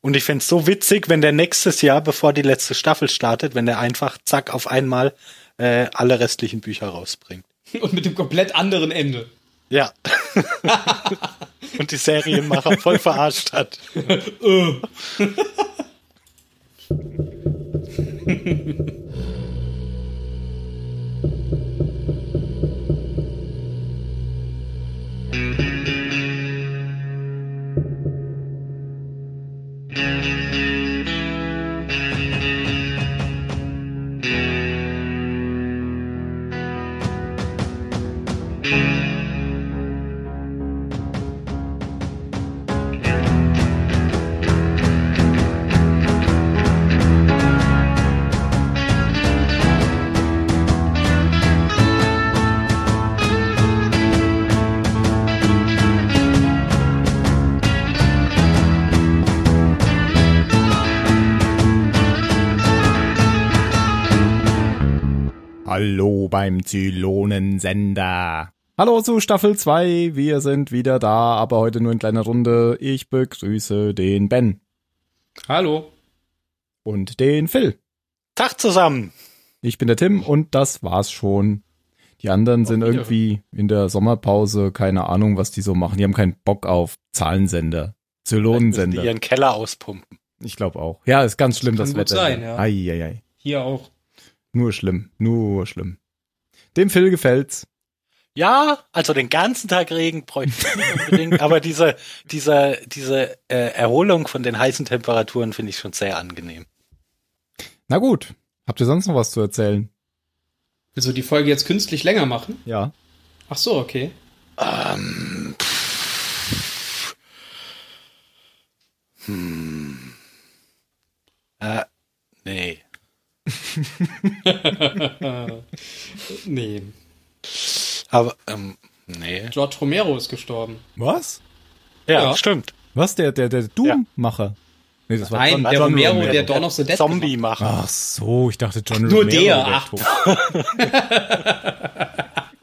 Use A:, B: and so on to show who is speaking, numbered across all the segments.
A: Und ich fände so witzig, wenn der nächstes Jahr, bevor die letzte Staffel startet, wenn der einfach zack auf einmal äh, alle restlichen Bücher rausbringt.
B: Und mit dem komplett anderen Ende.
A: Ja. Und die Serienmacher voll verarscht hat.
C: beim Zylonensender. Hallo zu Staffel 2. Wir sind wieder da, aber heute nur in kleiner Runde. Ich begrüße den Ben.
B: Hallo.
C: Und den Phil.
A: Tag zusammen.
C: Ich bin der Tim und das war's schon. Die anderen sind irgendwie in der Sommerpause, keine Ahnung, was die so machen. Die haben keinen Bock auf Zahlensender, Zylonensender.
A: Die ihren Keller auspumpen.
C: Ich glaube auch. Ja, ist ganz schlimm, das,
B: Kann gut
C: Wetter.
B: sein, ja.
C: Ei, ei, ei.
B: Hier auch.
C: Nur schlimm, nur schlimm. Dem Phil gefällt's.
A: Ja, also den ganzen Tag Regen bräuchte ich nicht unbedingt, aber diese, diese, diese äh, Erholung von den heißen Temperaturen finde ich schon sehr angenehm.
C: Na gut. Habt ihr sonst noch was zu erzählen?
B: Willst du die Folge jetzt künstlich länger machen?
C: Ja.
B: Ach so, okay.
A: Ähm, pff. hm. Äh, nee.
B: Nee.
A: Aber, ähm, nee.
B: George Romero ist gestorben.
C: Was?
A: Ja,
B: Ja.
A: stimmt.
C: Was? Der, der, der Doom-Macher? Nee, das war
B: Nein,
C: John,
B: der
C: John
B: Romero,
C: Romero.
B: der Dawn of the Dead
A: Zombie machen.
C: Ach so, ich dachte John
B: Nur
C: Romero.
B: der,
C: wäre
B: ach.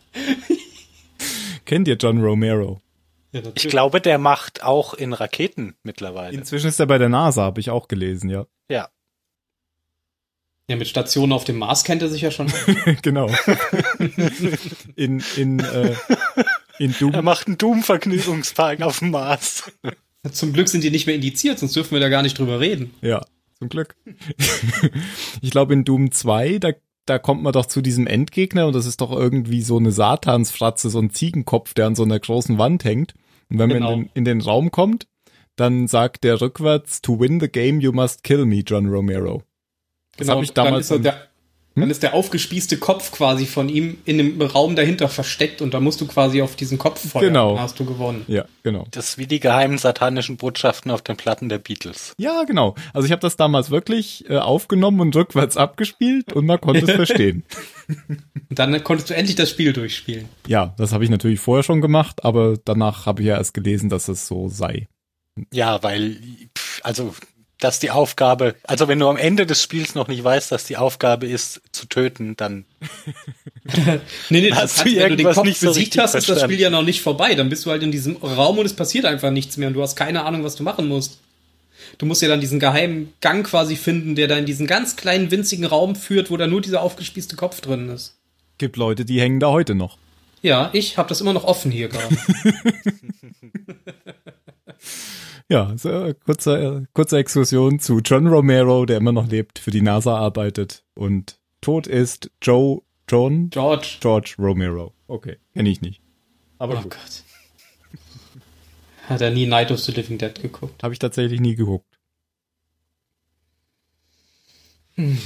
C: Kennt ihr John Romero?
B: Ja,
A: Ich glaube, der macht auch in Raketen mittlerweile.
C: Inzwischen ist er bei der NASA, habe ich auch gelesen, ja.
A: ja.
B: Ja, mit Stationen auf dem Mars kennt er sich ja schon.
C: genau. in, in, äh, in
A: Er
C: Doom.
A: macht einen Doom-Vergnügungspark auf dem Mars.
B: Zum Glück sind die nicht mehr indiziert, sonst dürfen wir da gar nicht drüber reden.
C: Ja, zum Glück. ich glaube, in Doom 2, da, da kommt man doch zu diesem Endgegner und das ist doch irgendwie so eine Satansfratze, so ein Ziegenkopf, der an so einer großen Wand hängt. Und wenn
B: Genau.
C: man in den, in den Raum kommt, dann sagt der rückwärts, to win the game, you must kill me, John Romero. Das habe ich
B: dann
C: damals.
B: ist, er
C: am-
B: der, dann ist der aufgespießte Kopf quasi von ihm in dem Raum dahinter versteckt und da musst du quasi auf diesen Kopf feuern.
C: Genau.
B: Dann hast du gewonnen.
C: ja, genau.
A: Das ist wie die geheimen satanischen Botschaften auf den Platten der Beatles.
C: Ja, genau. Also ich habe das damals wirklich äh, aufgenommen und rückwärts abgespielt und man konnte es verstehen.
B: Und dann konntest du endlich das Spiel durchspielen.
C: Ja, das habe ich natürlich vorher schon gemacht, aber danach habe ich ja erst gelesen, dass es so sei.
A: Ja, weil, also, dass die Aufgabe, also wenn du am Ende des Spiels noch nicht weißt, dass die Aufgabe ist, zu töten, dann,
B: Nee, nee,
A: Hast
B: das
A: du
B: heißt, wenn du den
A: irgendwas
B: Kopf
A: nicht so
B: besiegt hast, ist das
A: verstanden?
B: Spiel ja noch nicht vorbei. Dann bist du halt in diesem Raum und es passiert einfach nichts mehr und du hast keine Ahnung, was du machen musst. Du musst ja dann diesen geheimen Gang quasi finden, der da in diesen ganz kleinen, winzigen Raum führt, wo da nur dieser aufgespießte Kopf drin ist.
C: Gibt Leute, die hängen da heute noch.
B: Ja, ich habe das immer noch offen hier gerade.
C: Ja, so, äh, kurze, äh, kurze Exkursion zu John Romero, der immer noch lebt, für die NASA arbeitet und tot ist Joe John
B: George.
C: George Romero. Okay, kenne ich nicht. Aber
B: oh
C: gut,
B: Gott. Hat er nie Night of the Living Dead geguckt?
C: habe ich tatsächlich nie geguckt.
B: Wo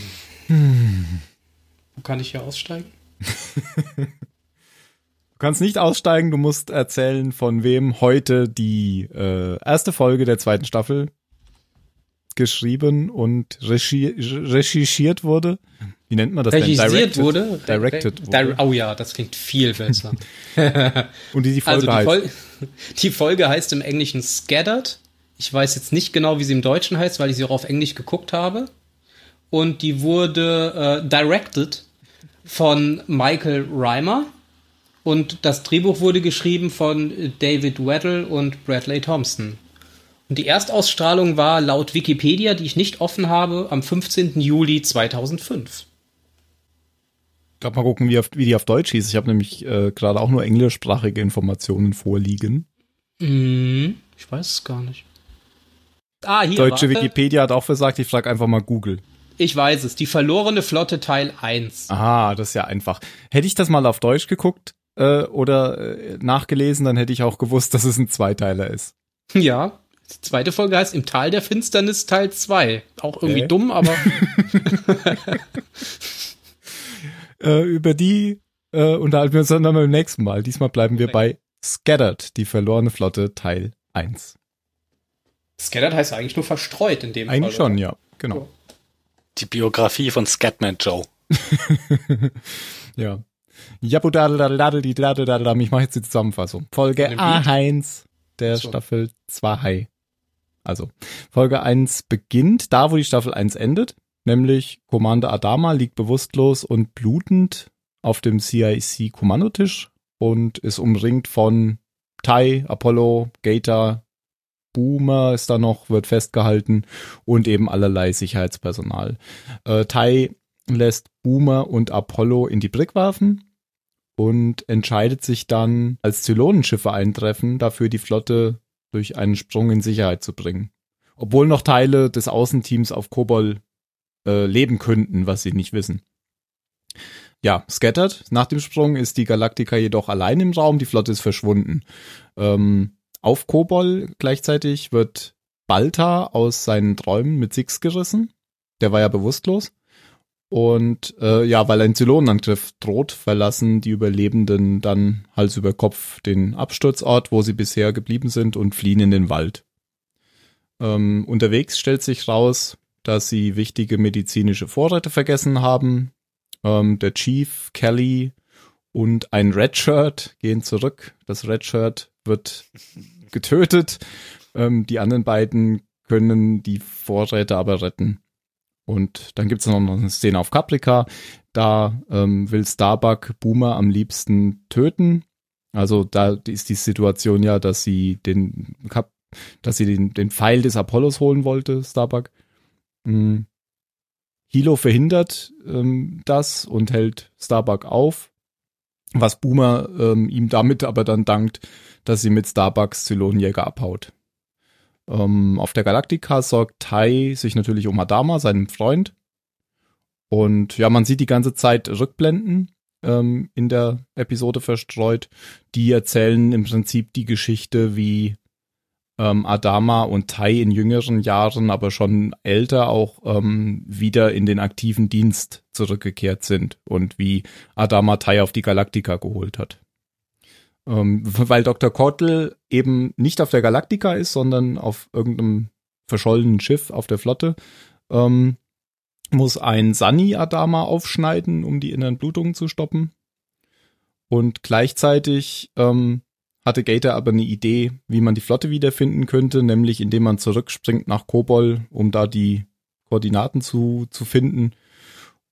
B: kann ich hier aussteigen?
C: Du kannst nicht aussteigen, du musst erzählen, von wem heute die äh, erste Folge der zweiten Staffel geschrieben und regie recherchiert wurde. Wie nennt man das
B: Regisiert
C: denn? Directed,
B: wurde?
C: Directed
B: Di-
C: wurde.
B: Oh ja, das klingt viel besser.
C: Und die die Folge
B: Also die,
C: heißt.
B: Fol die Folge heißt im Englischen Scattered. Ich weiß jetzt nicht genau, wie sie im Deutschen heißt, weil ich sie auch auf Englisch geguckt habe. Und die wurde äh, directed von Michael Reimer. Und das Drehbuch wurde geschrieben von David Weddle und Bradley Thompson. Und die Erstausstrahlung war laut Wikipedia, die ich nicht offen habe, am 15. Juli 2005.
C: Ich glaube, mal gucken, wie, auf, wie die auf Deutsch hieß. Ich habe nämlich äh, gerade auch nur englischsprachige Informationen vorliegen.
B: Hm, ich weiß es gar nicht.
C: Ah, hier. Deutsche warte. Wikipedia hat auch versagt, ich frage einfach mal Google.
B: Ich weiß es, die verlorene Flotte Teil 1.
C: Ah, das ist ja einfach. Hätte ich das mal auf Deutsch geguckt äh, oder äh, nachgelesen, dann hätte ich auch gewusst, dass es ein Zweiteiler ist.
B: Ja, die zweite Folge heißt Im Tal der Finsternis Teil 2. Auch irgendwie äh? dumm, aber.
C: äh, über die äh, unterhalten wir uns dann beim nächsten Mal. Diesmal bleiben wir bei Scattered, die verlorene Flotte Teil 1.
B: Scattered heißt eigentlich nur verstreut in dem
C: eigentlich Fall. Eigentlich schon, ja, genau.
A: Die Biografie von Scatman Joe.
C: ja. Jabu die Ich mache jetzt die Zusammenfassung. Folge A1 der so. Staffel 2. Also, Folge 1 beginnt da, wo die Staffel 1 endet, nämlich Commander Adama liegt bewusstlos und blutend auf dem CIC-Kommandotisch und ist umringt von Tai, Apollo, Gator, Boomer ist da noch, wird festgehalten und eben allerlei Sicherheitspersonal. Äh, Tai lässt Boomer und Apollo in die Brick werfen und entscheidet sich dann, als Zylonenschiffe eintreffen, dafür die Flotte durch einen Sprung in Sicherheit zu bringen. Obwohl noch Teile des Außenteams auf Kobol äh, leben könnten, was sie nicht wissen. Ja, scattered. Nach dem Sprung ist die Galaktika jedoch allein im Raum, die Flotte ist verschwunden. Ähm, auf Kobol gleichzeitig wird Balta aus seinen Träumen mit Six gerissen. Der war ja bewusstlos. Und äh, ja, weil ein Zylonenangriff droht, verlassen die Überlebenden dann Hals über Kopf den Absturzort, wo sie bisher geblieben sind, und fliehen in den Wald. Ähm, unterwegs stellt sich raus, dass sie wichtige medizinische Vorräte vergessen haben. Ähm, der Chief, Kelly und ein Redshirt gehen zurück. Das Redshirt wird getötet. Ähm, die anderen beiden können die Vorräte aber retten. Und dann gibt es noch eine Szene auf Caprica. Da ähm, will Starbuck Boomer am liebsten töten. Also da ist die Situation ja, dass sie den, dass sie den, den Pfeil des Apollos holen wollte, Starbuck. Mhm. Hilo verhindert ähm, das und hält Starbuck auf, was Boomer ähm, ihm damit aber dann dankt, dass sie mit Starbucks Zylonenjäger abhaut. Ähm, auf der Galaktika sorgt Tai sich natürlich um Adama, seinem Freund. Und ja, man sieht die ganze Zeit Rückblenden ähm, in der Episode verstreut. Die erzählen im Prinzip die Geschichte, wie ähm, Adama und Tai in jüngeren Jahren, aber schon älter auch ähm, wieder in den aktiven Dienst zurückgekehrt sind und wie Adama Tai auf die Galaktika geholt hat. Ähm, weil Dr. Kottel eben nicht auf der Galaktika ist, sondern auf irgendeinem verschollenen Schiff auf der Flotte, ähm, muss ein Sani-Adama aufschneiden, um die inneren Blutungen zu stoppen. Und gleichzeitig ähm, hatte Gator aber eine Idee, wie man die Flotte wiederfinden könnte, nämlich indem man zurückspringt nach Kobol, um da die Koordinaten zu, zu finden.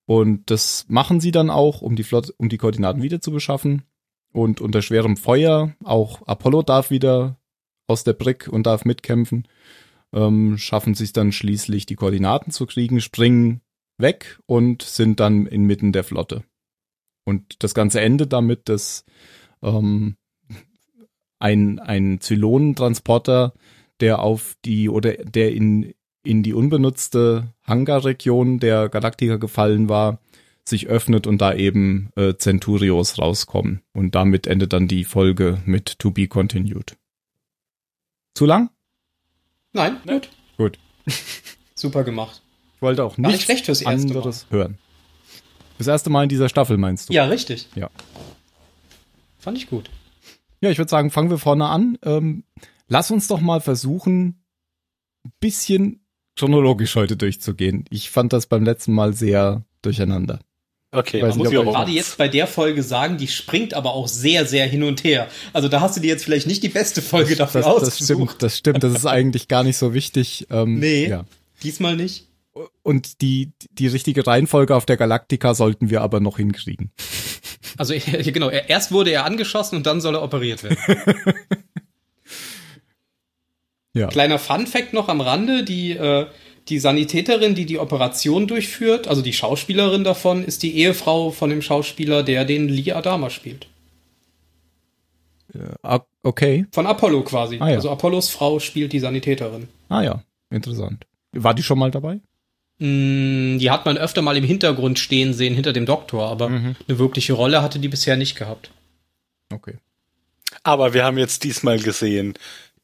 C: Und das machen sie dann auch, um die Flotte, um die Koordinaten wieder zu beschaffen und unter schwerem Feuer. Auch Apollo darf wieder aus der Brick und darf mitkämpfen. Ähm, schaffen sich dann schließlich die Koordinaten zu kriegen, springen weg und sind dann inmitten der Flotte. Und das Ganze endet damit, dass ähm, ein, ein Zylonentransporter, der auf die oder der in, in die unbenutzte Hangarregion der Galaktika gefallen war, sich öffnet und da eben äh, Centurios rauskommen. Und damit endet dann die Folge mit To Be Continued. Zu lang?
B: Nein, gut.
C: Gut.
B: Super gemacht.
C: Ich wollte auch nichts nicht schlecht fürs erste anderes Mal. hören. Das erste Mal in dieser Staffel meinst du?
B: Ja, richtig.
C: Ja.
B: Fand ich gut.
C: Ja, ich würde sagen, fangen wir vorne an. Ähm, lass uns doch mal versuchen, ein bisschen chronologisch heute durchzugehen. Ich fand das beim letzten Mal sehr durcheinander.
B: Okay, man muss ja gerade jetzt bei der Folge sagen, die springt aber auch sehr, sehr hin und her. Also da hast du dir jetzt vielleicht nicht die beste Folge dafür
C: das, ausgesucht. Das stimmt, das stimmt. Das ist eigentlich gar nicht so wichtig.
B: Ähm, nee, ja. diesmal nicht.
C: Und die, die richtige Reihenfolge auf der Galaktika sollten wir aber noch hinkriegen.
B: Also genau, erst wurde er angeschossen und dann soll er operiert werden.
C: Ja.
B: Kleiner Fun-Fact noch am Rande, die, äh, die Sanitäterin, die die Operation durchführt, also die Schauspielerin davon, ist die Ehefrau von dem Schauspieler, der den Lee Adama spielt.
C: Okay.
B: Von Apollo quasi.
C: Ah, ja.
B: Also Apollos Frau spielt die Sanitäterin.
C: Ah ja, interessant. War die schon mal dabei?
B: Mm, Die hat man öfter mal im Hintergrund stehen sehen, hinter dem Doktor, aber
C: Mhm.
B: eine wirkliche Rolle hatte die bisher nicht gehabt.
C: Okay.
A: Aber wir haben jetzt diesmal gesehen,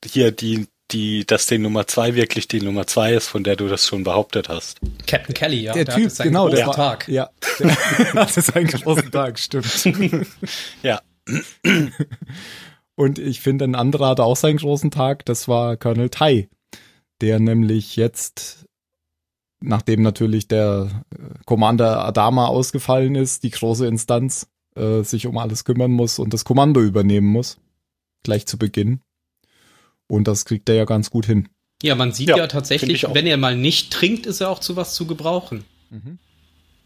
A: hier die, die, dass die Nummer zwei wirklich die Nummer zwei ist, von der du das schon behauptet hast.
B: Captain Kelly, ja.
C: Der
B: hat
C: Typ, genau, der
B: großen
C: war,
B: Tag.
C: Ja, der hatte seinen großen Tag, stimmt.
A: Ja.
C: Und ich finde, ein anderer hatte auch seinen großen Tag, das war Colonel Tai, der nämlich jetzt, nachdem natürlich der äh, Commander Adama ausgefallen ist, die große Instanz, äh, sich um alles kümmern muss und das Kommando übernehmen muss. Gleich zu Beginn. Und das kriegt er ja ganz gut hin.
B: Ja, man sieht
A: Ja,
B: ja, tatsächlich, wenn er mal nicht trinkt, ist er auch zu was zu gebrauchen.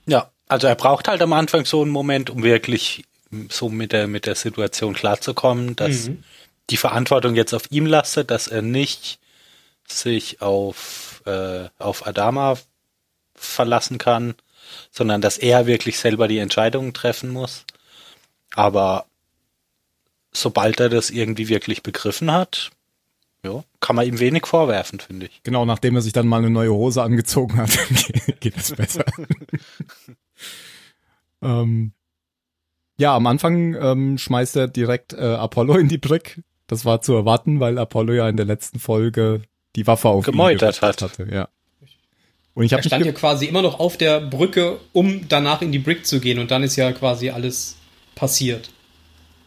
A: Ja, also er braucht halt am Anfang so einen Moment, um wirklich so mit der, mit der Situation klarzukommen, dass
B: Mhm.
A: die Verantwortung jetzt auf ihm lastet, dass er nicht sich auf, äh, auf Adama verlassen kann, sondern dass er wirklich selber die Entscheidungen treffen muss. Aber sobald er das irgendwie wirklich begriffen hat, ja, kann man ihm wenig vorwerfen, finde ich.
C: Genau, nachdem er sich dann mal eine neue Hose angezogen hat, geht es besser. ähm, ja, am Anfang ähm, schmeißt er direkt äh, Apollo in die Brick. Das war zu erwarten, weil Apollo ja in der letzten Folge die Waffe auf
A: Gemeutert hat.
C: Hatte, ja. Und ich
B: Er stand ja quasi immer noch auf der Brücke, um danach in die Brick zu gehen und dann ist ja quasi alles passiert.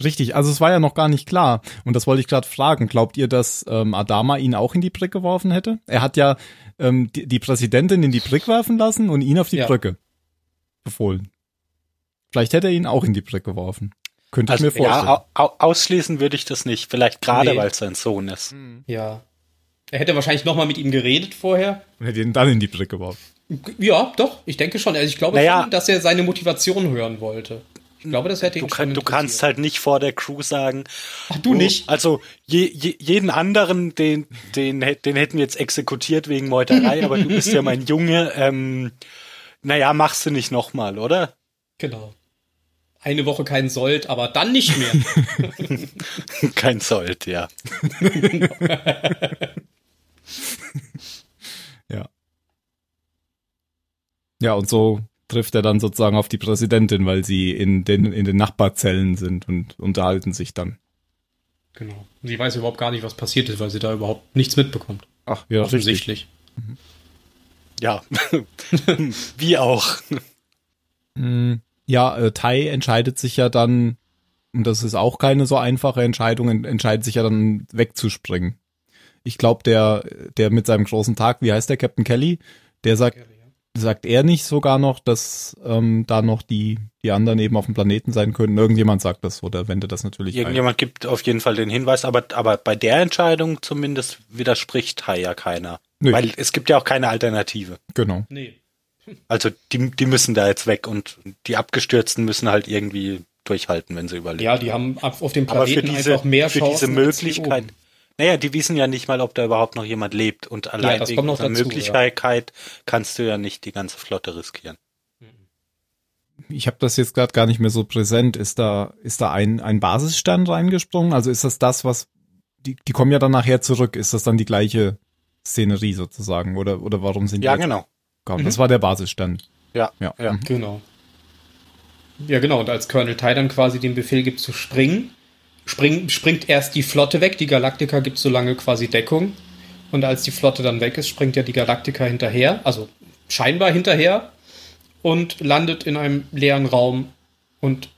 C: Richtig, also es war ja noch gar nicht klar. Und das wollte ich gerade fragen. Glaubt ihr, dass ähm, Adama ihn auch in die Brick geworfen hätte? Er hat ja ähm, die, die Präsidentin in die Brick werfen lassen und ihn auf die
B: Ja.
C: Brücke befohlen. Vielleicht hätte er ihn auch in die Brick geworfen. Könnte
A: Also,
C: ich mir vorstellen.
A: ja, au, au, ausschließen würde ich das nicht. Vielleicht gerade,
B: Nee.
A: weil es sein Sohn ist.
B: Ja. Er hätte wahrscheinlich noch mal mit ihm geredet vorher.
C: Und hätte ihn dann in die Brick geworfen.
B: Ja, doch, ich denke schon. Also ich glaube
A: Naja.
B: schon, dass er seine Motivation hören wollte. Ich glaube, das hätte ihn
A: Du,
B: schon
A: du kannst halt nicht vor der Crew sagen,
B: Ach, du nicht.
A: Also je, je, jeden anderen, den, den, den hätten wir jetzt exekutiert wegen Meuterei, aber du bist ja mein Junge. Ähm, naja, machst du nicht nochmal, oder?
B: Genau. Eine Woche kein Sold, aber dann nicht mehr.
A: Kein Sold, ja.
C: Ja. Ja, und so trifft er dann sozusagen auf die Präsidentin, weil sie in den, in den Nachbarzellen sind und unterhalten sich dann.
B: genau. Sie weiß überhaupt gar nicht, was passiert ist, weil sie da überhaupt nichts mitbekommt.
C: Ach, ja,
B: Offensichtlich.
A: Ja. Wie auch.
C: Mm, Ja, äh, Tai entscheidet sich ja dann, und das ist auch keine so einfache Entscheidung, en- entscheidet sich ja dann wegzuspringen. Ich glaube, der, der mit seinem großen Tag, wie heißt der, Captain Kelly, der sagt, sagt er nicht sogar noch, dass ähm, da noch die, die anderen eben auf dem Planeten sein könnten? Irgendjemand sagt das oder wendet das natürlich ein.
A: Irgendjemand gibt auf jeden Fall den Hinweis, aber, aber bei der Entscheidung zumindest widerspricht Tai ja keiner.
C: Nö.
A: Weil es gibt ja auch keine Alternative.
C: Genau.
B: Nee.
A: Also die, die müssen da jetzt weg und die Abgestürzten müssen halt irgendwie durchhalten, wenn sie überleben.
B: Ja, die haben auf dem
A: für
B: Planeten
A: diese,
B: einfach mehr
A: für
B: Chancen
A: diese
B: als hier
A: Möglichkeit,
B: oben.
A: Naja, die wissen ja nicht mal, ob da überhaupt noch jemand lebt. Und allein
B: das
A: wegen
B: dazu,
A: Möglichkeit kannst du ja nicht die ganze Flotte riskieren.
C: Ich habe das jetzt gerade gar nicht mehr so präsent. Ist da, ist da ein, ein Basisstand reingesprungen? Also ist das das, was, die, die kommen ja dann nachher zurück. Ist das dann die gleiche Szenerie sozusagen? Oder, oder warum sind die
A: Ja, genau.
C: gekommen? Das war der Basisstand.
A: Ja,
C: Ja.
A: ja.
C: Mhm.
B: Genau. Ja, genau. Und als Colonel Tai dann quasi den Befehl gibt zu springen, spring, springt erst die Flotte weg. Die Galaktika gibt so lange quasi Deckung. Und als die Flotte dann weg ist, springt ja die Galaktika hinterher, also scheinbar hinterher, und landet in einem leeren Raum und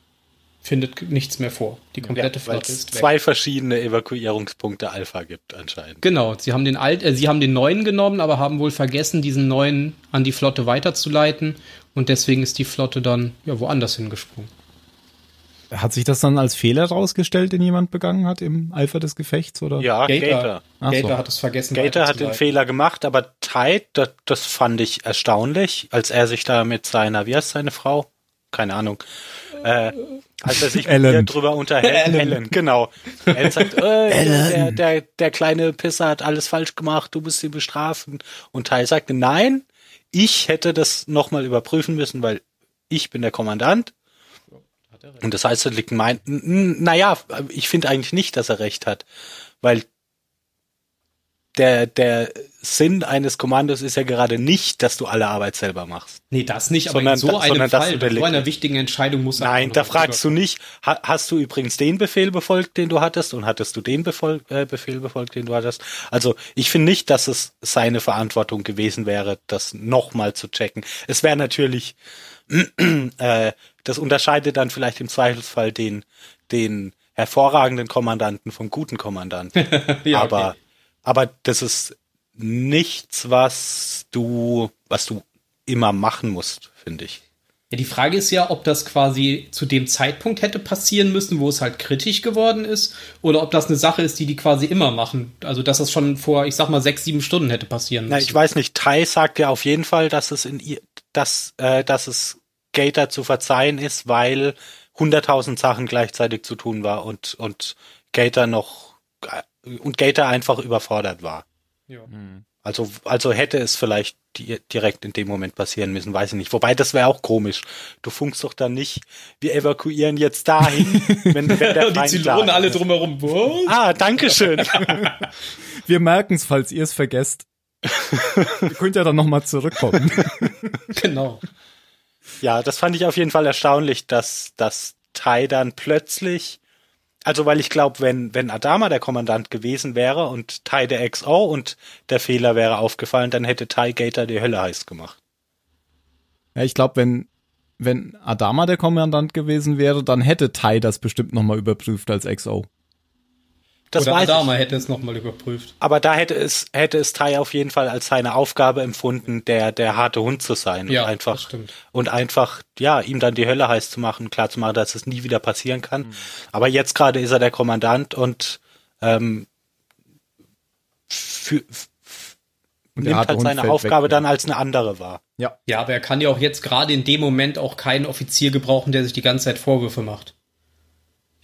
B: findet nichts mehr vor. Die komplette
A: Weil
B: Flotte
A: es
B: ist weg.
A: zwei verschiedene Evakuierungspunkte Alpha gibt anscheinend.
B: Genau, sie haben den alt, äh, sie haben den neuen genommen, aber haben wohl vergessen, diesen neuen an die Flotte weiterzuleiten und deswegen ist die Flotte dann ja woanders hingesprungen.
C: Hat sich das dann als Fehler rausgestellt, den jemand begangen hat im Eifer des Gefechts? Oder?
A: Ja, Gator.
B: Gator,
C: so.
B: Gator hat es vergessen.
A: Gator hat den. Fehler gemacht, aber Tide, das, das fand ich erstaunlich, als er sich da mit seiner, wie heißt seine Frau? Keine Ahnung. äh, als er sich ihr drüber unterhält. Alan. genau. Er sagt, äh, der, der, der kleine Pisser hat alles falsch gemacht, du musst ihn bestrafen. Und Ty sagte, nein, ich hätte das nochmal überprüfen müssen, weil ich bin der Kommandant. Und das heißt, liegt mein, naja, ich finde eigentlich nicht, dass er recht hat, weil der, der Sinn eines Kommandos ist ja gerade nicht, dass du alle Arbeit selber machst.
B: Nee, das nicht, aber
A: Sondern
B: in so
A: da-
B: einem Fall, bei so einer wichtigen Entscheidung muss er
A: Nein, da fragst du nicht, ha, hast du übrigens den Befehl befolgt, den du hattest, und hattest du den Befol äh, Befehl befolgt, den du hattest? Also ich finde nicht, dass es seine Verantwortung gewesen wäre, das nochmal zu checken. Es wäre natürlich, äh, das unterscheidet dann vielleicht im Zweifelsfall den, den hervorragenden Kommandanten vom guten Kommandanten.
B: Ja,
A: aber,
B: okay.
A: aber das ist nichts, was du, was du immer machen musst, finde ich.
B: Ja, die Frage ist ja, ob das quasi zu dem Zeitpunkt hätte passieren müssen, wo es halt kritisch geworden ist, oder ob das eine Sache ist, die die quasi immer machen. Also, dass das schon vor, ich sag mal, sechs, sieben Stunden hätte passieren müssen.
A: Na, ich weiß nicht, Tai sagt ja auf jeden Fall, dass es in ihr, dass, äh, dass es Gator zu verzeihen ist, weil hunderttausend Sachen gleichzeitig zu tun war und, und Gator noch, äh, und Gator einfach überfordert war.
B: Ja.
A: Also, also hätte es vielleicht di direkt in dem Moment passieren müssen, weiß ich nicht. Wobei, das wäre auch komisch. Du funkst doch dann nicht, wir evakuieren jetzt dahin, wenn, wenn der
B: Und die Zylonen alle drumherum. Was?
A: Ah, danke schön.
C: Wir merken es, falls ihr es vergesst. ihr könnt ja dann nochmal zurückkommen.
B: genau.
A: Ja, das fand ich auf jeden Fall erstaunlich, dass, dass Tai dann plötzlich, also weil ich glaube, wenn, wenn Adama der Kommandant gewesen wäre und Tai der XO und der Fehler wäre aufgefallen, dann hätte Tai Gator die Hölle heiß gemacht.
C: Ja, ich glaube, wenn, wenn Adama der Kommandant gewesen wäre, dann hätte Tai das bestimmt nochmal überprüft als XO.
A: Das
B: Oder
A: weiß
B: Adama
A: ich.
B: hätte es nochmal überprüft.
A: Aber da hätte es, hätte es Tai auf jeden Fall als seine Aufgabe empfunden, der, der harte Hund zu sein
B: Ja,
A: und
B: das
A: einfach,
B: stimmt.
A: und einfach, ja, ihm dann die Hölle heiß zu machen, klar zu machen, dass es nie wieder passieren kann.
B: Mhm.
A: Aber jetzt gerade ist er der Kommandant und, ähm, für,
C: Und
A: nimmt halt
C: Hund
A: seine Aufgabe
C: weg,
A: dann als eine andere wahr.
C: Ja.
B: Ja, aber er kann ja auch jetzt gerade in dem Moment auch keinen Offizier gebrauchen, der sich die ganze Zeit Vorwürfe macht.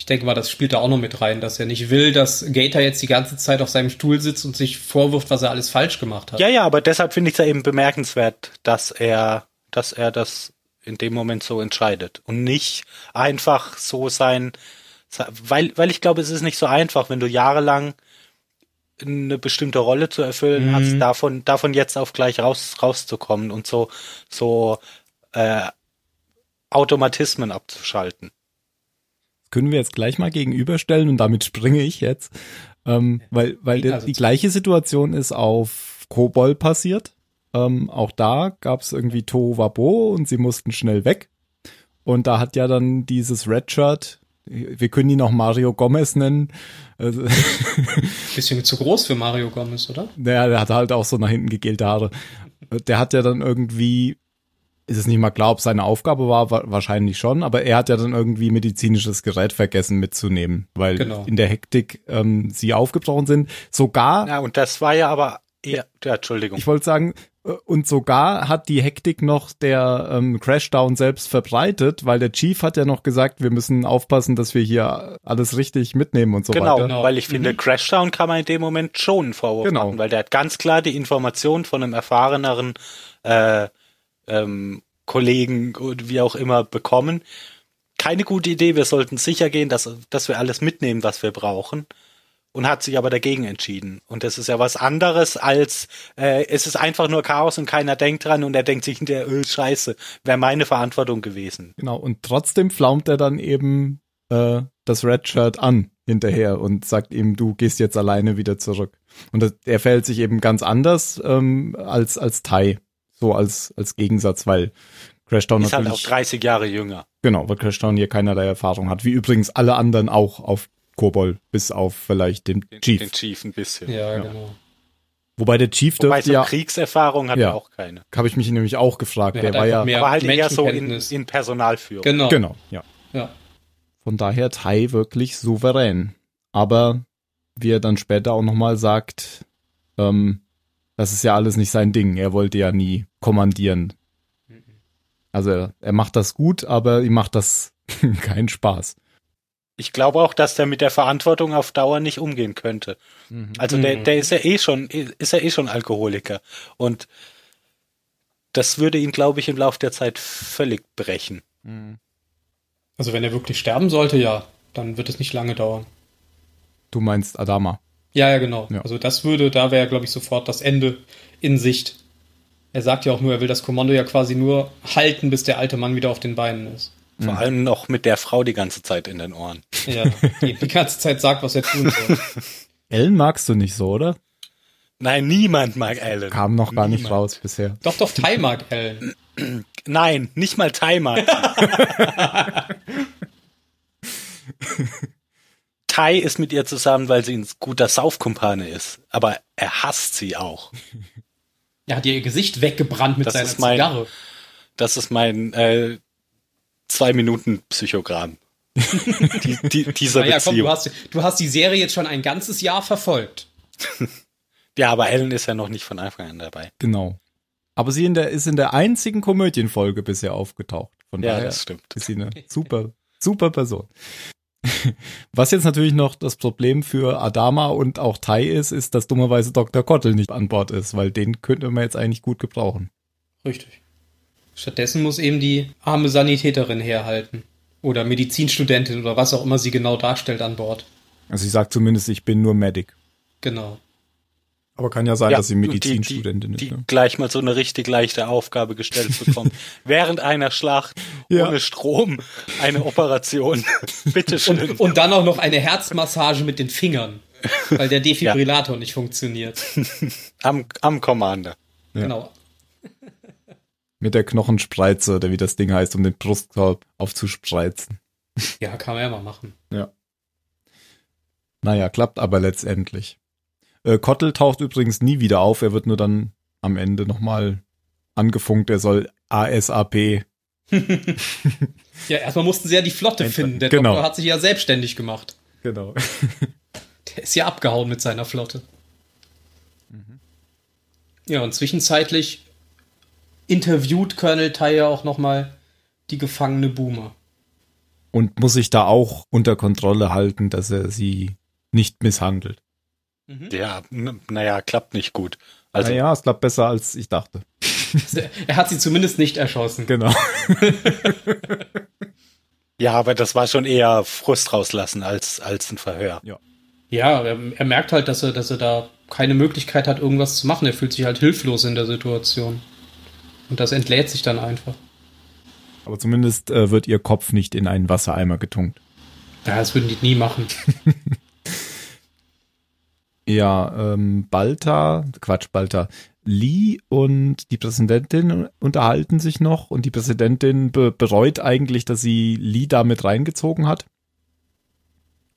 B: Ich denke mal, das spielt da auch noch mit rein, dass er nicht will, dass Gator jetzt die ganze Zeit auf seinem Stuhl sitzt und sich vorwirft, was er alles falsch gemacht hat.
A: Ja, ja, aber deshalb finde ich es ja eben bemerkenswert, dass er, dass er das in dem Moment so entscheidet und nicht einfach so sein, weil, weil ich glaube, es ist nicht so einfach, wenn du jahrelang eine bestimmte Rolle zu erfüllen hast, davon, davon jetzt auf gleich raus, rauszukommen und so, so, äh, Automatismen abzuschalten.
C: Können wir jetzt gleich mal gegenüberstellen und damit springe ich jetzt. Ähm, weil weil
B: Also
C: die gleiche Situation ist auf Kobol passiert. Ähm, auch da gab es irgendwie Tohuwabo und sie mussten schnell weg. Und da hat ja dann dieses Redshirt, wir können ihn auch Mario Gomez nennen, also,
B: Bisschen zu groß für Mario Gomez, oder?
C: naja, der hat halt auch so nach hinten gegelte Haare. Der hat ja dann irgendwie, ist es nicht mal klar, ob seine Aufgabe war, wa- wahrscheinlich schon, aber er hat ja dann irgendwie medizinisches Gerät vergessen mitzunehmen, weil
B: Genau.
C: in der Hektik ähm, sie aufgebrochen sind. Sogar,
A: Ja, und das war ja aber eher, ja, Entschuldigung.
C: ich wollte sagen, äh, und sogar hat die Hektik noch der ähm, Crashdown selbst verbreitet, weil der Chief hat ja noch gesagt, wir müssen aufpassen, dass wir hier alles richtig mitnehmen und so
A: Genau,
C: weiter.
B: Genau.
A: weil ich finde, Crashdown kann man in dem Moment schon einen Vorwurf
C: Genau.
A: machen, weil der hat ganz klar die Information von einem erfahreneren äh, ähm, Kollegen und wie auch immer bekommen. Keine gute Idee, wir sollten sicher gehen, dass, dass wir alles mitnehmen, was wir brauchen. Und hat sich aber dagegen entschieden. Und das ist ja was anderes als, äh, es ist einfach nur Chaos und keiner denkt dran und er denkt sich hinterher, öh, scheiße, wäre meine Verantwortung gewesen.
C: Genau, und trotzdem flaumt er dann eben äh, das Redshirt an hinterher und sagt ihm, du gehst jetzt alleine wieder zurück. Und er verhält sich eben ganz anders ähm, als als Tai, so als als Gegensatz, weil Crashdown
A: Ist halt auch
C: natürlich
A: 30 Jahre jünger.
C: genau, weil Crashdown hier keinerlei Erfahrung hat, wie übrigens alle anderen auch auf Kobol, bis auf vielleicht den
A: Den
C: Chief.
A: Den Chief ein bisschen.
B: Ja, genau.
C: Wobei der Chief
A: Wobei
C: dürfte
A: so
C: ja,
A: Kriegerfahrung hat
C: Ja.
A: er auch keine.
C: habe ich mich nämlich auch gefragt,
B: Der
C: der war ja
B: mehr
A: Aber halt eher so in, in Personalführung.
B: Genau.
C: genau, ja.
B: Ja.
C: Von daher Tai wirklich souverän. Aber wie er dann später auch nochmal sagt, ähm, das ist ja alles nicht sein Ding. Er wollte ja nie kommandieren. Also er, er macht das gut, aber ihm macht das kein Spaß.
A: Ich glaube auch, dass der mit der Verantwortung auf Dauer nicht umgehen könnte. Also der, der ist ja eh schon, ist ja eh schon Alkoholiker. Und das würde ihn, glaube ich, im Laufe der Zeit völlig brechen.
B: Also wenn er wirklich sterben sollte, ja, dann wird es nicht lange dauern.
C: Du meinst Adama.
B: Ja, ja, genau.
C: Ja.
B: Also das würde, da wäre, glaube ich, sofort das Ende in Sicht. Er sagt ja auch nur, er will das Kommando ja quasi nur halten, bis der alte Mann wieder auf den Beinen ist.
A: Vor allem noch mit der Frau die ganze Zeit in den Ohren.
B: Ja, die die ganze Zeit sagt, was er tun soll.
C: Ellen magst du nicht so, oder?
A: Nein, niemand mag Alan.
C: Kam noch gar nicht
A: Niemand.
C: raus bisher.
B: Doch, doch, Ty mag Ellen.
A: Nein, nicht mal Ty mag. Ty ist mit ihr zusammen, weil sie ein guter Saufkumpane ist. Aber er hasst sie auch.
B: Er hat ihr Gesicht weggebrannt mit
A: Das
B: seiner
A: mein-
B: Zigarre.
A: Das ist mein äh, zwei Minuten Psychogramm. die, die, dieser
B: Naja, komm,
A: Beziehung.
B: du hast, du hast die Serie jetzt schon ein ganzes Jahr verfolgt.
A: ja, aber Ellen ist ja noch nicht von Anfang an dabei.
C: Genau. Aber sie in der, ist in der einzigen Komödienfolge bisher aufgetaucht. Von
A: Ja,
C: daher
A: das stimmt.
C: ist sie eine super, super Person. Was jetzt natürlich noch das Problem für Adama und auch Tai ist, ist, dass dummerweise Dr. Kottel nicht an Bord ist, weil den könnte man jetzt eigentlich gut gebrauchen.
B: Richtig. Stattdessen muss eben die arme Sanitäterin herhalten. Oder Medizinstudentin oder was auch immer sie genau darstellt an Bord.
C: Also sie sagt zumindest, ich bin nur Medic.
B: Genau.
C: Aber kann ja sein, dass sie
A: die-
C: Medizinstudentin
A: die,
C: ist.
A: Die
C: ne?
A: gleich mal so eine richtig leichte Aufgabe gestellt bekommt. Während einer Schlacht,
C: Ja.
A: ohne Strom, eine Operation. Bitteschön.
B: Und, und dann auch noch eine Herzmassage mit den Fingern. Weil der Defibrillator nicht funktioniert.
A: am, am Commander.
C: Ja.
B: Genau.
C: Mit der Knochenspreize oder wie das Ding heißt, um den Brustkorb aufzuspreizen.
B: Ja, kann man ja mal machen.
C: Ja. Naja, klappt aber letztendlich. Äh, Kottel taucht übrigens nie wieder auf. Er wird nur dann am Ende nochmal angefunkt. Er soll ASAP.
B: Ja, erstmal mussten sie ja die Flotte
C: Einfach-
B: finden. Der
C: genau.
B: Doktor hat sich ja selbstständig gemacht.
C: Genau.
B: Der ist ja abgehauen mit seiner Flotte.
C: Mhm.
B: Ja, und zwischenzeitlich interviewt Colonel Ty ja auch nochmal die gefangene Boomer.
C: Und muss sich da auch unter Kontrolle halten, dass er sie nicht misshandelt.
A: Ja, n- naja, klappt nicht gut. Also,
C: naja, es klappt besser, als ich dachte.
B: Er hat sie zumindest nicht erschossen.
C: Genau.
A: ja, aber das war schon eher Frust rauslassen als, als ein Verhör.
B: Ja, er, er merkt halt, dass er, dass er da keine Möglichkeit hat, irgendwas zu machen. Er fühlt sich halt hilflos in der Situation. Und das entlädt sich dann einfach.
C: Aber zumindest äh, wird ihr Kopf nicht in einen Wassereimer getunkt.
B: Ja, das würden die nie machen.
C: Ja, ähm, Balta, Quatsch, Balta, Lee und die Präsidentin unterhalten sich noch und die Präsidentin be bereut eigentlich, dass sie Lee da mit reingezogen hat.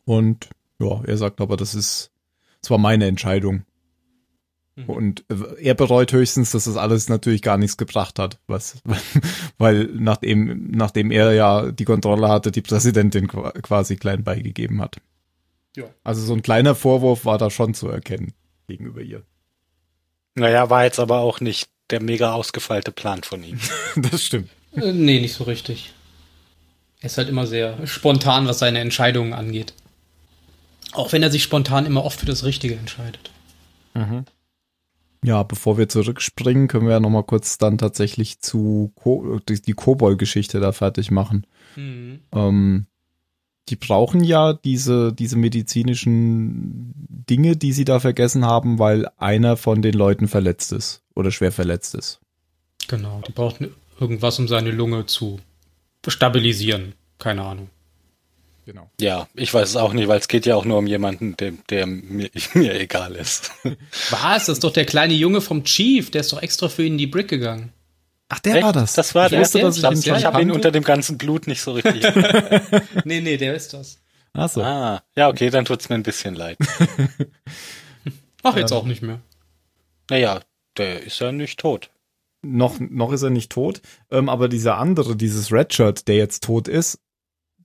C: Und ja, er sagt aber, das ist, das war meine Entscheidung. Und äh, er bereut höchstens, dass das alles natürlich gar nichts gebracht hat, was, weil nachdem, nachdem er ja die Kontrolle hatte, die Präsidentin qua- quasi klein beigegeben hat.
B: Ja.
C: Also so ein kleiner Vorwurf war da schon zu erkennen gegenüber ihr.
A: Naja, war jetzt aber auch nicht der mega ausgefeilte Plan von ihm.
C: Das stimmt.
B: Äh, nee, nicht so richtig. Er ist halt immer sehr spontan, was seine Entscheidungen angeht. Auch wenn er sich spontan immer oft für das Richtige entscheidet.
C: Ja, bevor wir zurückspringen, können wir ja nochmal kurz dann tatsächlich zu Ko die, die Kobold-Geschichte da fertig machen. Ähm, die brauchen ja diese, diese medizinischen Dinge, die sie da vergessen haben, weil einer von den Leuten verletzt ist oder schwer verletzt ist.
B: Genau, die braucht irgendwas, um seine Lunge zu stabilisieren. Keine Ahnung.
C: Genau.
A: Ja, ich weiß es auch nicht, weil es geht ja auch nur um jemanden, dem, der mir, mir egal ist.
B: Was? Das ist doch der kleine Junge vom Chief. Der ist doch extra für ihn in die Brick gegangen.
C: Ach, der
A: Echt?
C: war das.
A: Das war
C: ich
A: der?
C: wusste, dass
A: ich
C: ich ihn
A: ich habe ihn unter dem ganzen Blut nicht so richtig.
B: nee, nee, der ist das.
C: Ach so.
A: ah, ja, okay, dann tut's mir ein bisschen leid.
B: Ach, jetzt auch nicht mehr.
A: Naja, der ist ja nicht tot.
C: noch, noch ist er nicht tot, ähm, aber dieser andere, dieses Redshirt, der jetzt tot ist,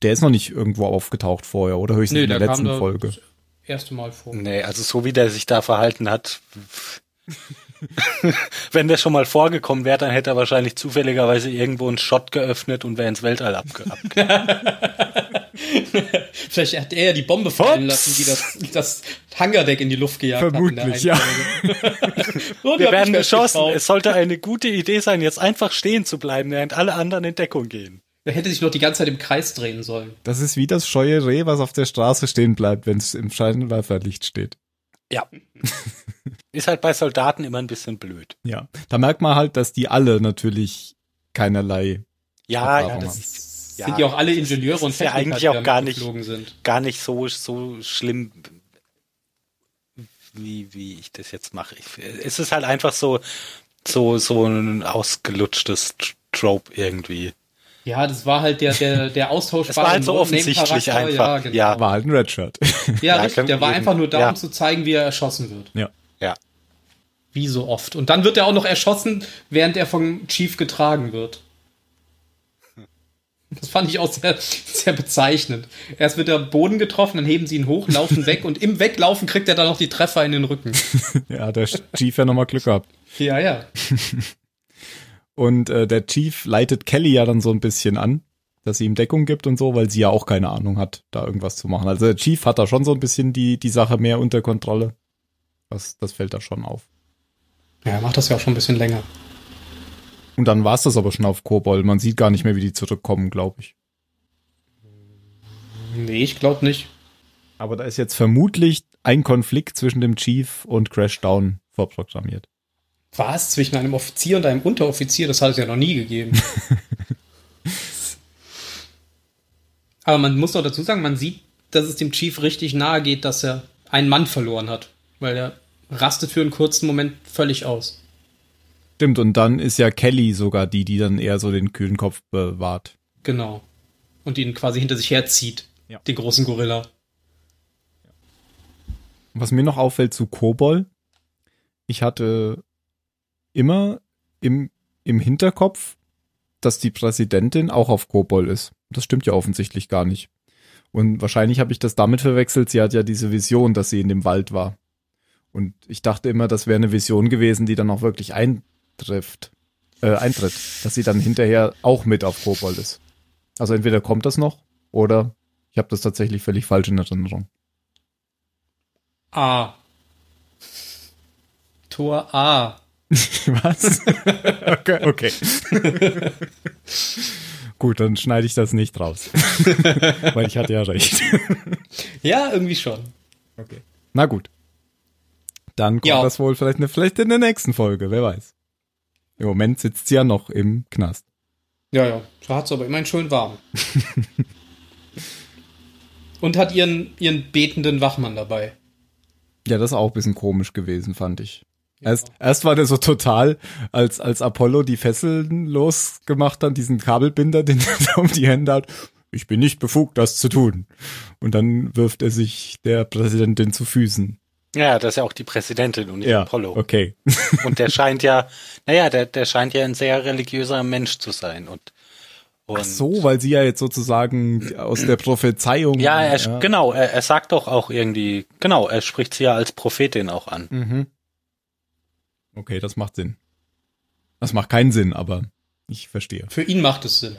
C: der ist noch nicht irgendwo aufgetaucht vorher, oder höchstens in der
B: der
C: letzten Folge.
B: das erste Mal vor.
A: Nee, also so wie der sich da verhalten hat, Wenn der schon mal vorgekommen wäre, dann hätte er wahrscheinlich zufälligerweise irgendwo einen Shot geöffnet und wäre ins Weltall abge abge
B: Vielleicht hat er ja die Bombe fallen lassen, die das, das Hangardeck in die Luft gejagt
C: Vermutlich, ja.
B: oh,
A: Wir werden beschossen. Es sollte eine gute Idee sein, jetzt einfach stehen zu bleiben, während alle anderen in Deckung gehen.
B: Er hätte sich noch die ganze Zeit im Kreis drehen sollen.
C: Das ist wie das scheue Reh, was auf der Straße stehen bleibt, wenn es im Scheinwerferlicht steht.
A: Ja. Ist halt bei Soldaten immer ein bisschen blöd.
C: Ja. Da merkt man halt, dass die alle natürlich keinerlei
A: Ja, ja, das
C: haben.
A: ist,
B: sind ja auch alle Ingenieure
A: ist
B: und
A: ja
B: Techniker,
A: eigentlich
B: die
A: auch gar nicht,
B: sind.
A: gar nicht so, so schlimm, wie, wie ich das jetzt mache. Ich, es ist halt einfach so, so, so ein ausgelutschtes Trope irgendwie.
B: Ja, das war halt der, der, der austauschbare
A: Es war halt so offensichtlich einfach.
B: Ja, genau.
A: Ja.
C: War halt ein Redshirt.
B: Ja,
A: Ja,
B: richtig. Der war
A: eben.
B: einfach nur da,
A: Ja.
B: um zu zeigen, wie er erschossen wird.
C: ja.
A: Ja.
B: Wie so oft. Und dann wird er auch noch erschossen, während er vom Chief getragen wird. Das fand ich auch sehr, sehr bezeichnend. Erst wird er am Boden getroffen, dann heben sie ihn hoch, laufen weg und im Weglaufen kriegt er dann noch die Treffer in den Rücken.
C: Ja, der Chief ja nochmal Glück gehabt.
B: Ja, ja.
C: Und äh, der Chief leitet Kelly ja dann so ein bisschen an, dass sie ihm Deckung gibt und so, weil sie ja auch keine Ahnung hat, da irgendwas zu machen. Also der Chief hat da schon so ein bisschen die, die Sache mehr unter Kontrolle. Das, das fällt da schon auf.
B: Ja, er macht das ja auch schon ein bisschen länger.
C: Und dann war es das aber schon auf Kobol. Man sieht gar nicht mehr, wie die zurückkommen, glaube ich.
B: Nee, ich glaube nicht.
C: Aber da ist jetzt vermutlich ein Konflikt zwischen dem Chief und Crashdown vorprogrammiert.
B: Was? Zwischen einem Offizier und einem Unteroffizier? Das hat es ja noch nie gegeben. Aber man muss noch dazu sagen, man sieht, dass es dem Chief richtig nahe geht, dass er einen Mann verloren hat. Weil er rastet für einen kurzen Moment völlig aus.
C: Stimmt, und dann ist ja Kelly sogar die, die dann eher so den kühlen Kopf bewahrt.
B: Genau. Und ihn quasi hinter sich herzieht.
C: Ja.
B: Den großen Gorilla.
C: Was mir noch auffällt zu Kobol, ich hatte immer im, im Hinterkopf, dass die Präsidentin auch auf Kobol ist. Das stimmt ja offensichtlich gar nicht. Und wahrscheinlich habe ich das damit verwechselt, sie hat ja diese Vision, dass sie in dem Wald war. Und ich dachte immer, das wäre eine Vision gewesen, die dann auch wirklich eintrifft, äh, eintritt, dass sie dann hinterher auch mit auf Kobol ist. Also entweder kommt das noch oder ich habe das tatsächlich völlig falsch in Erinnerung.
B: A. Tor A.
C: Was? okay. okay. Gut, dann schneide ich das nicht raus. Weil ich hatte ja recht.
B: Ja, irgendwie schon.
C: Okay. Na gut. Dann kommt
B: Ja.
C: das wohl vielleicht, ne, vielleicht in der nächsten Folge, wer weiß. Im Moment sitzt sie ja noch im Knast.
B: Ja, ja. Da hat es aber immerhin schön warm. Und hat ihren, ihren betenden Wachmann dabei.
C: Ja, das ist auch ein bisschen komisch gewesen, fand ich. Erst, erst war der so total, als, als Apollo die Fesseln losgemacht hat, diesen Kabelbinder, den er um die Hände hat. Ich bin nicht befugt, das zu tun. Und dann wirft er sich der Präsidentin zu Füßen.
A: Ja, das ist ja auch die Präsidentin und nicht Apollo.
C: okay.
A: Und der scheint ja, naja, der, der scheint ja ein sehr religiöser Mensch zu sein. Und, und
C: Ach so, weil sie ja jetzt sozusagen aus der Prophezeiung.
A: Ja, er, genau, er, er sagt doch auch irgendwie, genau, er spricht sie ja als Prophetin auch an.
C: Mhm. Okay, das macht Sinn. Das macht keinen Sinn, aber ich verstehe.
B: Für ihn macht es Sinn.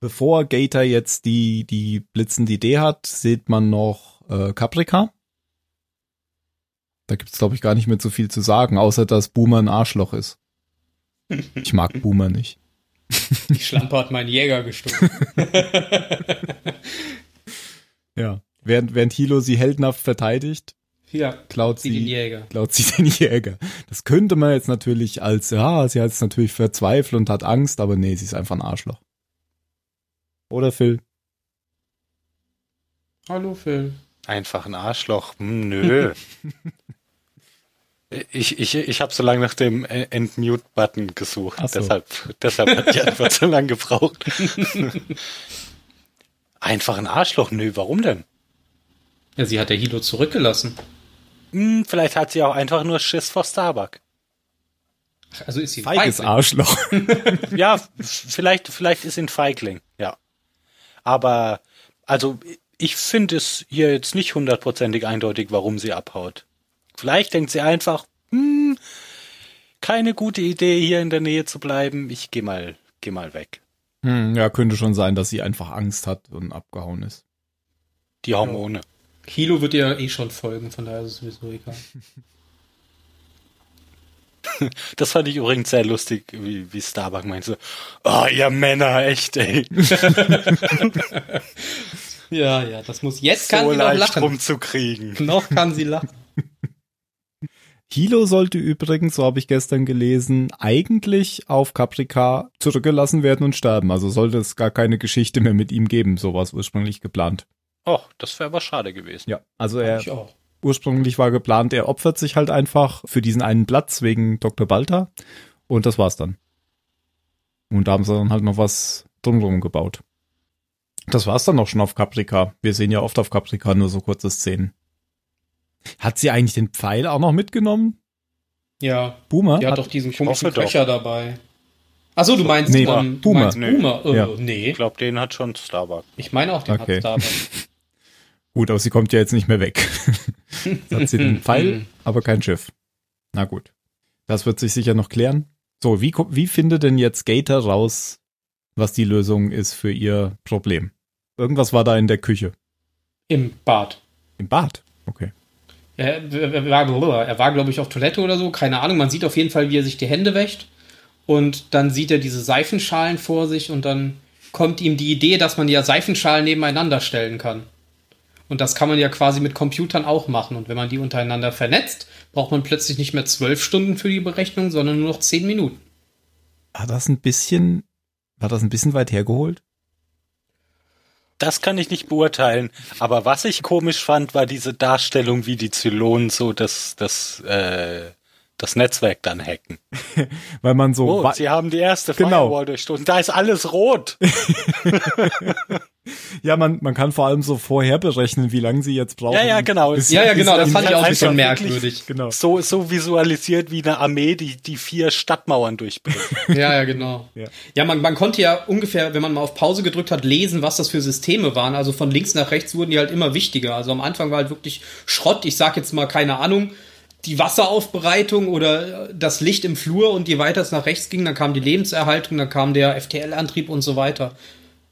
C: Bevor Gator jetzt die, die blitzende Idee hat, sieht man noch äh, Caprica. Da gibt's glaube ich, gar nicht mehr so viel zu sagen, außer dass Boomer ein Arschloch ist. Ich mag Boomer nicht.
B: Die Schlampe hat meinen Jäger gestohlen.
C: Ja. Während, während Hilo sie heldenhaft verteidigt,
B: Ja,
C: klaut
B: sie den Jäger.
C: klaut sie den Jäger. Das könnte man jetzt natürlich als, ja, sie hat jetzt natürlich verzweifelt und hat Angst, aber nee, sie ist einfach ein Arschloch. Oder Phil?
B: Hallo Phil.
A: Einfach ein Arschloch. Hm, nö. Ich, ich, ich habe so lange nach dem Entmute-Button gesucht.
C: So.
A: Deshalb, deshalb hat die Antwort so lange gebraucht. Einfach ein Arschloch. Nö, warum denn?
B: Ja, sie hat der Hilo zurückgelassen.
A: Hm, vielleicht hat sie auch einfach nur Schiss vor Starbuck.
B: Also ist sie
C: Feiges
B: Feigling.
C: Arschloch.
A: Ja, vielleicht, vielleicht ist sie ein Feigling, ja. Aber, also, ich finde es hier jetzt nicht hundertprozentig eindeutig, warum sie abhaut. Vielleicht denkt sie einfach, hm, keine gute Idee, hier in der Nähe zu bleiben. Ich geh mal, geh mal weg.
C: Hm, ja, könnte schon sein, dass sie einfach Angst hat und abgehauen ist.
A: Die Hormone.
B: Kilo wird ihr eh schon folgen, von daher ist es sowieso egal.
A: Das fand ich übrigens sehr lustig, wie, wie Starbuck meinte oh, ihr Männer, echt, ey.
B: Ja, ja, das muss. Jetzt kann
A: so
B: sie noch
A: leicht
B: lachen.
A: rumzukriegen.
B: Noch kann sie lachen.
C: Hilo sollte übrigens, so habe ich gestern gelesen, eigentlich auf Caprica zurückgelassen werden und sterben. Also sollte es gar keine Geschichte mehr mit ihm geben. So war es ursprünglich geplant.
A: Oh, das wäre aber schade gewesen.
C: Ja, also er
B: Ich auch.
C: ursprünglich war geplant, er opfert sich halt einfach für diesen einen Platz wegen Dr. Balta. Und das war's dann. Und da haben sie dann halt noch was drumherum gebaut. Das war's dann auch schon auf Caprica. Wir sehen ja oft auf Caprica nur so kurze Szenen. Hat sie eigentlich den Pfeil auch noch mitgenommen?
B: Ja,
C: Boomer?
B: die hat
C: Hat-
B: doch diesen komischen
A: doch.
B: Köcher dabei. Ach so, du meinst,
C: Nee,
B: ähm, du
C: Boomer.
B: meinst
A: Nee.
B: Boomer. Äh,
C: Ja.
B: Nee,
A: Ich glaube, den hat schon Starbuck.
B: ich meine auch, den
C: Okay.
B: hat's dabei.
C: Gut, aber sie kommt ja jetzt nicht mehr weg. Jetzt hat sie den Pfeil, aber kein Schiff. Na gut. Das wird sich sicher noch klären. So, wie, wie findet denn jetzt Gator raus, was die Lösung ist für ihr Problem? Irgendwas war da in der Küche.
B: Im Bad.
C: Im Bad. Okay.
B: Er, er war, er war glaube ich, auf Toilette oder so. Keine Ahnung. Man sieht auf jeden Fall, wie er sich die Hände wäscht. Und dann sieht er diese Seifenschalen vor sich und dann kommt ihm die Idee, dass man ja Seifenschalen nebeneinander stellen kann. Und das kann man ja quasi mit Computern auch machen. Und wenn man die untereinander vernetzt, braucht man plötzlich nicht mehr zwölf Stunden für die Berechnung, sondern nur noch zehn Minuten.
C: War das ein bisschen, war das ein bisschen weit hergeholt?
A: Das kann ich nicht beurteilen. Aber was ich komisch fand, war diese Darstellung, wie die Zylonen so das, das, äh, das Netzwerk dann hacken.
C: Weil man so,
A: Oh, sie haben die erste
C: Genau.
A: Firewall durchstoßen. Da ist alles rot.
C: ja, man, man kann vor allem so vorher berechnen, wie lange sie jetzt brauchen.
A: Ja, ja, genau.
C: bis-
B: Ja, ja, genau, das fand ich auch ein bisschen merkwürdig.
C: Genau.
A: So, so visualisiert wie eine Armee, die die vier Stadtmauern durchbricht.
B: Ja, ja, genau.
C: Ja.
B: Ja, man, man konnte ja ungefähr, wenn man mal auf Pause gedrückt hat, lesen, was das für Systeme waren. Also von links nach rechts wurden die halt immer wichtiger. Also am Anfang war halt wirklich Schrott. Ich sag jetzt mal, keine Ahnung, die Wasseraufbereitung oder das Licht im Flur und je weiter es nach rechts ging, dann kam die Lebenserhaltung, dann kam der FTL-Antrieb und so weiter.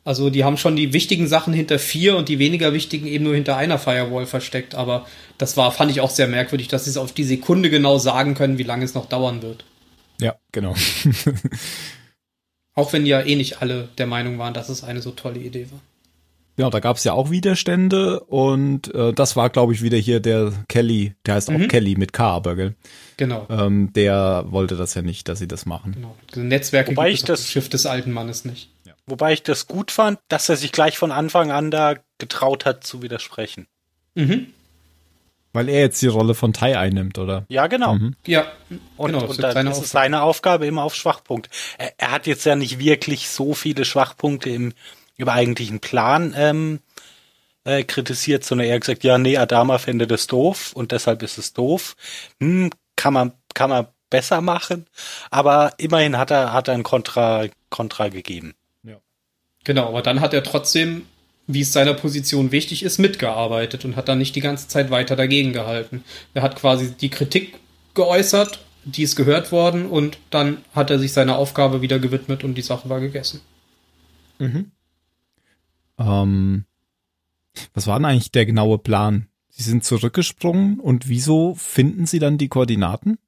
B: Also die haben schon die wichtigen Sachen hinter vier und die weniger wichtigen eben nur hinter einer Firewall versteckt. Aber das war, fand ich auch sehr merkwürdig, dass sie es auf die Sekunde genau sagen können, wie lange es noch dauern wird.
C: Ja, genau.
B: Auch wenn ja eh nicht alle der Meinung waren, dass es eine so tolle Idee war.
C: Genau, da gab es ja auch Widerstände und äh, das war, glaube ich, wieder hier der Kelly, der heißt auch Kelly mit K, aber gell?
B: Genau.
C: Ähm, der wollte das ja nicht, dass sie das machen.
B: genau. Diese Netzwerke
A: Wobei
B: gibt
A: ich das-
B: dem Schiff des alten Mannes nicht.
A: Wobei ich das gut fand, dass er sich gleich von Anfang an da getraut hat zu widersprechen.
B: Mhm.
C: Weil er jetzt die Rolle von Tai einnimmt, oder?
A: Ja, genau.
C: Mhm.
B: Ja,
A: Und,
B: genau, das
A: und dann
B: seine
A: ist es seine Aufgabe immer auf Schwachpunkt. Er, er hat jetzt ja nicht wirklich so viele Schwachpunkte im, im eigentlichen Plan ähm, äh, kritisiert, sondern er hat gesagt, ja, nee, Adama fände das doof und deshalb ist es doof. Hm, kann man, kann man besser machen, aber immerhin hat er, hat er ein Kontra, Kontra gegeben.
B: Genau, aber dann hat er trotzdem, wie es seiner Position wichtig ist, mitgearbeitet und hat dann nicht die ganze Zeit weiter dagegen gehalten. Er hat quasi die Kritik geäußert, die ist gehört worden und dann hat er sich seiner Aufgabe wieder gewidmet und die Sache war gegessen.
C: Ähm, was war denn eigentlich der genaue Plan? Sie sind zurückgesprungen und wieso finden sie dann die Koordinaten?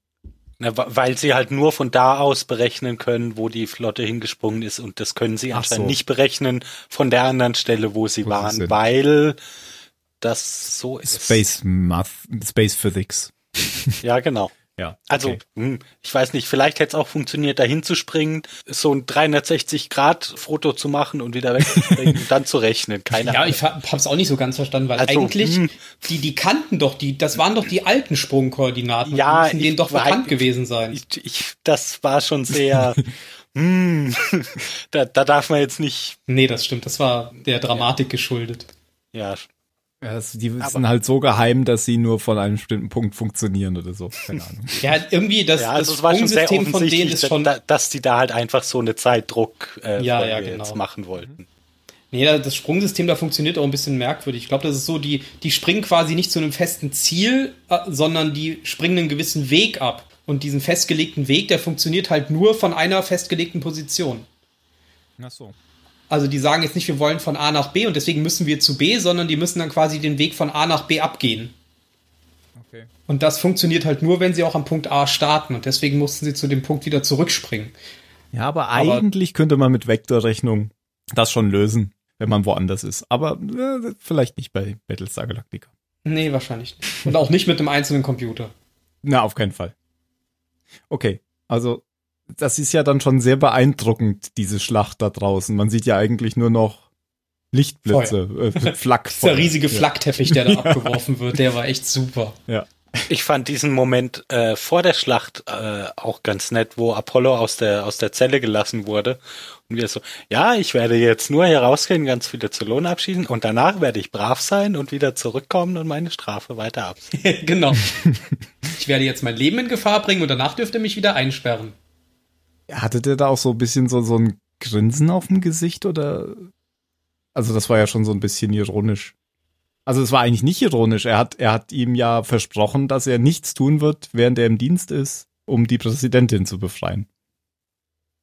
A: Na, weil sie halt nur von da aus berechnen können, wo die Flotte hingesprungen ist und das können sie
C: Ach
A: anscheinend
C: so.
A: nicht berechnen von der anderen Stelle, wo sie
C: Wo sie
A: waren,
C: sind.
A: weil das so ist.
C: Space Math, Space Physics.
A: Ja, genau.
C: Ja.
A: Also,
C: okay.
A: hm, ich weiß nicht, vielleicht hätte es auch funktioniert, da hinzuspringen, so ein 360-Grad-Foto zu machen und wieder wegzuspringen und dann zu rechnen. Keine
B: Ja,
A: Ahnung.
B: ich hab- hab's auch nicht so ganz verstanden, weil
A: Also,
B: eigentlich,
A: hm.
B: die, die kannten doch die, das waren doch die alten Sprungkoordinaten.
A: Ja,
B: die müssen denen doch
A: weiß-
B: bekannt gewesen sein.
A: ich, ich, das war schon sehr, hm, da, da darf man jetzt nicht,
B: Nee, das stimmt, das war der Dramatik geschuldet.
A: ja,
C: Ja, das, die
A: Aber-
C: sind halt so geheim, dass sie nur von einem bestimmten Punkt funktionieren oder so. Keine Ahnung.
B: Ja, irgendwie das,
A: ja, also
B: das
A: es war schon sehr
B: Sprungsystem von denen ist schon.
A: da, dass die da halt einfach so eine Zeitdruck äh,
B: Ja, ja, genau.
A: jetzt machen wollten.
B: Nee, das Sprungsystem da funktioniert auch ein bisschen merkwürdig. Ich glaube, das ist so, die, die springen quasi nicht zu einem festen Ziel, äh, sondern die springen einen gewissen Weg ab. Und diesen festgelegten Weg, der funktioniert halt nur von einer festgelegten Position.
C: Ach so.
B: Also die sagen jetzt nicht, wir wollen von A nach B und deswegen müssen wir zu B, sondern die müssen dann quasi den Weg von A nach B abgehen.
C: Okay.
B: Und das funktioniert halt nur, wenn sie auch am Punkt A starten. Und deswegen mussten sie zu dem Punkt wieder zurückspringen.
C: Ja, aber,
B: Aber-
C: eigentlich könnte man mit Vektorrechnung das schon lösen, wenn man woanders ist. Aber äh, vielleicht nicht bei Battlestar Galactica.
B: Nee, wahrscheinlich nicht. Und auch nicht mit einem einzelnen Computer.
C: Na, auf keinen Fall. Okay, also das ist ja dann schon sehr beeindruckend, diese Schlacht da draußen. Man sieht ja eigentlich nur noch Lichtblitze, äh, Flak.
B: Dieser riesige Flakteppich, der da abgeworfen wird, der war echt super.
C: Ja.
A: Ich fand diesen Moment äh, vor der Schlacht äh, auch ganz nett, wo Apollo aus der aus der Zelle gelassen wurde und wir so, ja, ich werde jetzt nur hier rausgehen, ganz viele Zylonen abschießen und danach werde ich brav sein und wieder zurückkommen und meine Strafe weiter ab.
B: genau. Ich werde jetzt mein Leben in Gefahr bringen und danach dürft ihr mich wieder einsperren.
C: Hatte der da auch so ein bisschen so, so ein Grinsen auf dem Gesicht oder? Also das war ja schon so ein bisschen ironisch. Also es war eigentlich nicht ironisch. Er hat, er hat ihm ja versprochen, dass er nichts tun wird, während er im Dienst ist, um die Präsidentin zu befreien.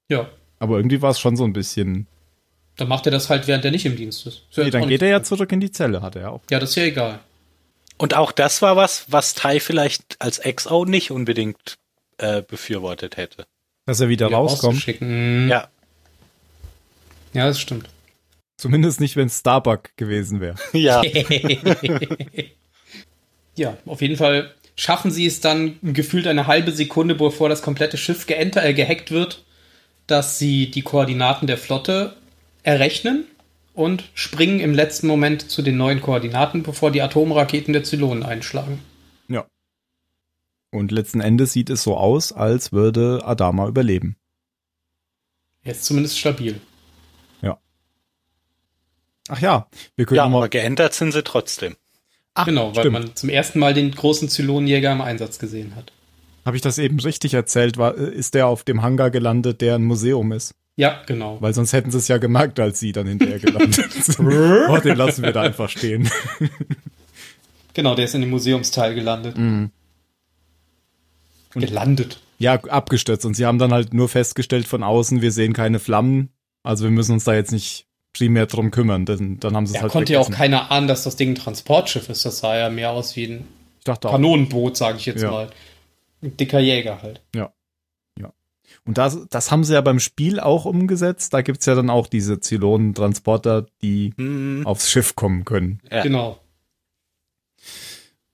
B: Ja.
C: Aber irgendwie war es schon so ein bisschen.
B: Dann macht er das halt, während er nicht im Dienst ist.
C: Nee, dann geht er ja zurück in die Zelle, hat er auch.
B: Ja, das ist ja egal.
A: Und auch das war was, was Tai vielleicht als XO nicht unbedingt äh, befürwortet hätte.
C: Dass er wieder
B: Wieder
C: rauskommt.
A: Ja,
B: Ja, das stimmt.
C: Zumindest nicht, wenn es Starbuck gewesen wäre.
A: ja.
B: ja, auf jeden Fall schaffen sie es dann gefühlt eine halbe Sekunde, bevor das komplette Schiff geenter, äh, gehackt wird, dass sie die Koordinaten der Flotte errechnen und springen im letzten Moment zu den neuen Koordinaten, bevor die Atomraketen der Zylonen einschlagen.
C: Ja. Und letzten Endes sieht es so aus, als würde Adama überleben.
B: Er ist zumindest stabil.
C: Ach ja, wir können
A: ja,
C: mal.
A: aber geändert sind sie trotzdem.
C: Ach,
B: genau, weil
C: stimmt.
B: man zum ersten Mal den großen Zylonenjäger im Einsatz gesehen hat.
C: Habe ich das eben richtig erzählt? War, ist der auf dem Hangar gelandet, der ein Museum ist?
B: Ja, genau.
C: Weil sonst hätten sie es ja gemerkt, als sie dann hinterher gelandet sind. oh, den lassen wir da einfach stehen.
B: Genau, der ist in dem Museumsteil gelandet.
C: Mhm.
B: Gelandet.
C: Ja, abgestürzt. Und sie haben dann halt nur festgestellt von außen, wir sehen keine Flammen. Also wir müssen uns da jetzt nicht primär drum kümmern. Denn, dann haben sie es
B: Ja,
C: halt
B: konnte ja auch keiner ahnen, dass das Ding ein Transportschiff ist. Das sah ja mehr aus wie ein
C: Ich dachte auch.
B: Kanonenboot, sage ich jetzt
C: Ja.
B: mal. Ein dicker Jäger halt.
C: Ja. Ja. Und das, das haben sie ja beim Spiel auch umgesetzt. Da gibt's ja dann auch diese Zylonen-Transporter, die
A: Hm,
C: aufs Schiff kommen können.
A: Ja.
B: Genau.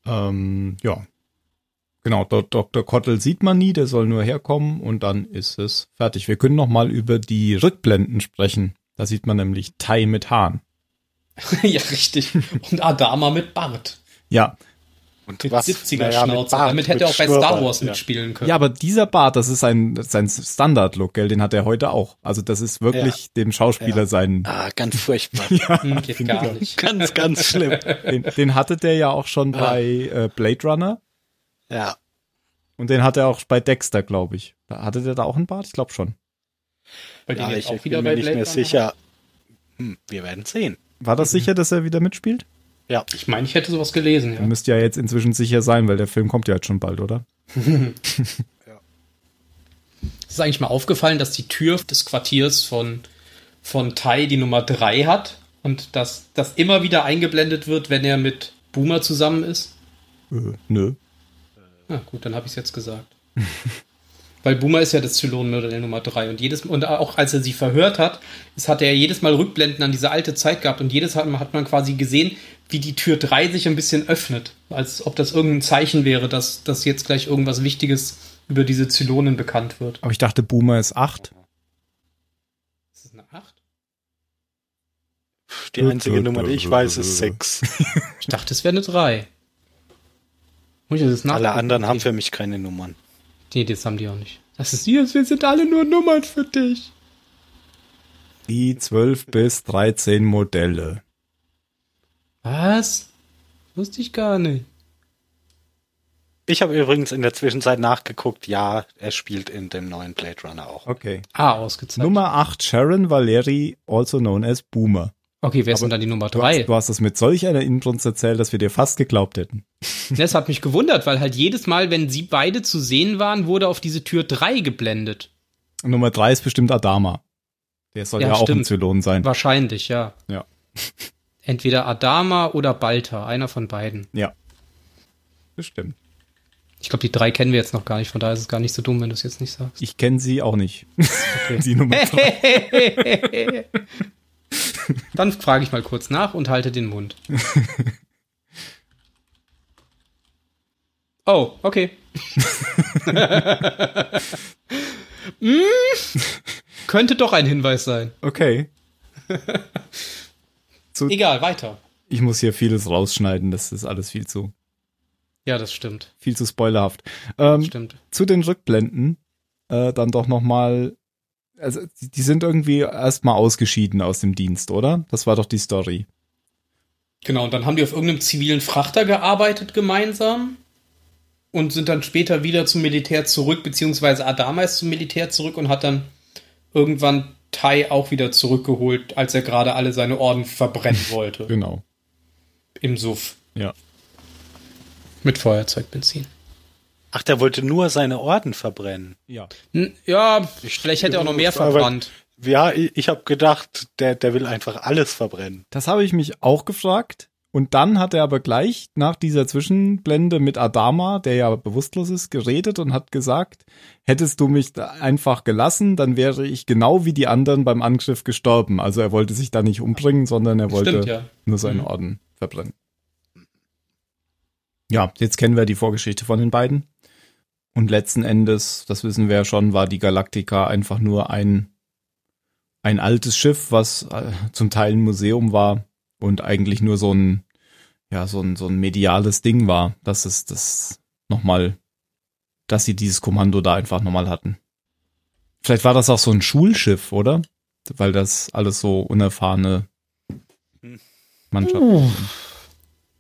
C: Ähm, ja. Genau, Dr. Kottel sieht man nie, der soll nur herkommen und dann ist es fertig. Wir können noch mal über die Rückblenden sprechen. Da sieht man nämlich Tai mit Hahn.
B: ja, richtig. Und Adama mit Bart.
C: Ja,
A: Und
B: Mit
A: was?
B: 70er
A: Naja, mit
B: Schnauze.
A: Bart,
B: Damit hätte er
A: mit
B: auch bei Star Wars
A: ja.
B: mitspielen können.
C: ja, aber dieser Bart, das ist sein, sein Standard-Look, gell? Den hat er heute auch. Also das ist wirklich dem Schauspieler
A: Ja.
C: sein.
A: Ah, ganz furchtbar.
B: Hm, geht gar nicht.
A: ganz, ganz schlimm.
C: Den, den hatte der ja auch schon
A: Ah.
C: bei äh, Blade Runner
A: Ja.
C: und den hat er auch bei Dexter, glaube ich. Da hatte der da auch einen Bart? Ich glaube schon.
B: Weil
A: ja ich
B: auch wieder
A: bin
B: bei
A: mir nicht mehr sicher. Hm, wir werden sehen.
C: War
B: Mhm.
C: das sicher, dass er wieder mitspielt?
A: Ja.
B: Ich meine, ich hätte sowas gelesen, ja.
C: Er müsste ja jetzt inzwischen sicher sein, weil der Film kommt ja jetzt schon bald, oder?
B: Ist eigentlich mal aufgefallen, dass die Tür des Quartiers von, von Tai die Nummer 3 hat und dass das immer wieder eingeblendet wird, wenn er mit Boomer zusammen ist?
C: Äh, nö.
B: Na gut, dann habe ich es jetzt gesagt. Weil Boomer ist ja das Zylonenmodell Nummer 3 und jedes und auch als er sie verhört hat, es hat er jedes Mal Rückblenden an diese alte Zeit gehabt und jedes Mal hat man quasi gesehen, wie die Tür 3 sich ein bisschen öffnet, als ob das irgendein Zeichen wäre, dass, dass jetzt gleich irgendwas Wichtiges über diese Zylonen bekannt wird.
C: Aber ich dachte, Boomer ist acht.
B: Ist das eine 8?
A: Die einzige Nummer, die ich weiß, ist sechs.
B: Ich dachte, es wäre eine 3. Muss ich das
A: Alle
B: nachgucken?
A: anderen haben für mich keine Nummern.
B: Nee, das haben die auch nicht. Das ist hier, wir sind alle nur Nummern für dich.
C: Die 12 bis 13 Modelle.
B: Was? Wusste ich gar nicht.
A: Ich habe übrigens in der Zwischenzeit nachgeguckt, ja, er spielt in dem neuen Blade Runner auch.
C: Okay.
B: Ah, ausgezeichnet.
C: Nummer 8, Sharon Valeri, also known as Boomer.
B: Okay, wer ist denn dann die Nummer
C: Du
B: drei?
C: hast, du hast das mit solch einer Inbrunst erzählt, dass wir dir fast geglaubt hätten.
B: Das hat mich gewundert, weil halt jedes Mal, wenn sie beide zu sehen waren, wurde auf diese Tür drei geblendet.
C: Und Nummer drei ist bestimmt Adama. Der soll ja,
B: Ja,
C: auch ein
B: stimmt.
C: Zylon sein.
B: Wahrscheinlich, ja.
C: Ja.
B: Entweder Adama oder Balta, einer von beiden.
C: Ja. Bestimmt.
B: Ich glaube, die drei kennen wir jetzt noch gar nicht, von daher ist es gar nicht so dumm, wenn du es jetzt nicht sagst.
C: Ich kenne sie auch nicht. die Nummer drei.
B: Dann frage ich mal kurz nach und halte den Mund. Oh, okay. mm, könnte doch ein Hinweis sein.
C: Okay.
B: Egal, weiter.
C: Ich muss hier vieles rausschneiden. Das ist alles viel zu,
B: Ja, das stimmt.
C: viel zu spoilerhaft. Ähm,
B: Stimmt.
C: zu den Rückblenden äh, dann doch noch mal. Also die sind irgendwie erstmal ausgeschieden aus dem Dienst, oder? Das war doch die Story.
B: Genau, und dann haben die auf irgendeinem zivilen Frachter gearbeitet gemeinsam und sind dann später wieder zum Militär zurück, beziehungsweise Adama ist zum Militär zurück und hat dann irgendwann Tai auch wieder zurückgeholt, als er gerade alle seine Orden verbrennen wollte.
C: Genau.
B: Im Suff.
C: Ja.
B: Mit Feuerzeugbenzin.
A: Ach, der wollte nur seine Orden verbrennen.
C: Ja.
B: N- Ja, vielleicht hätte er auch noch mehr
A: Aber-
B: verbrannt.
A: Ja, ich, ich habe gedacht, der, der will einfach alles verbrennen.
C: Das habe ich mich auch gefragt. Und dann hat er aber gleich nach dieser Zwischenblende mit Adama, der ja bewusstlos ist, geredet und hat gesagt, hättest du mich da einfach gelassen, dann wäre ich genau wie die anderen beim Angriff gestorben. Also er wollte sich da nicht umbringen, sondern er wollte
B: Stimmt, ja.
C: nur seinen
B: Mhm.
C: Orden verbrennen. Ja, jetzt kennen wir die Vorgeschichte von den beiden. Und letzten Endes, das wissen wir ja schon, war die Galactica einfach nur ein, ein altes Schiff, was äh, zum Teil ein Museum war und eigentlich nur so ein, ja, so ein, so ein mediales Ding war, dass es das nochmal, dass sie dieses Kommando da einfach nochmal hatten. Vielleicht war das auch so ein Schulschiff, oder? Weil das alles so unerfahrene Mannschaften sind.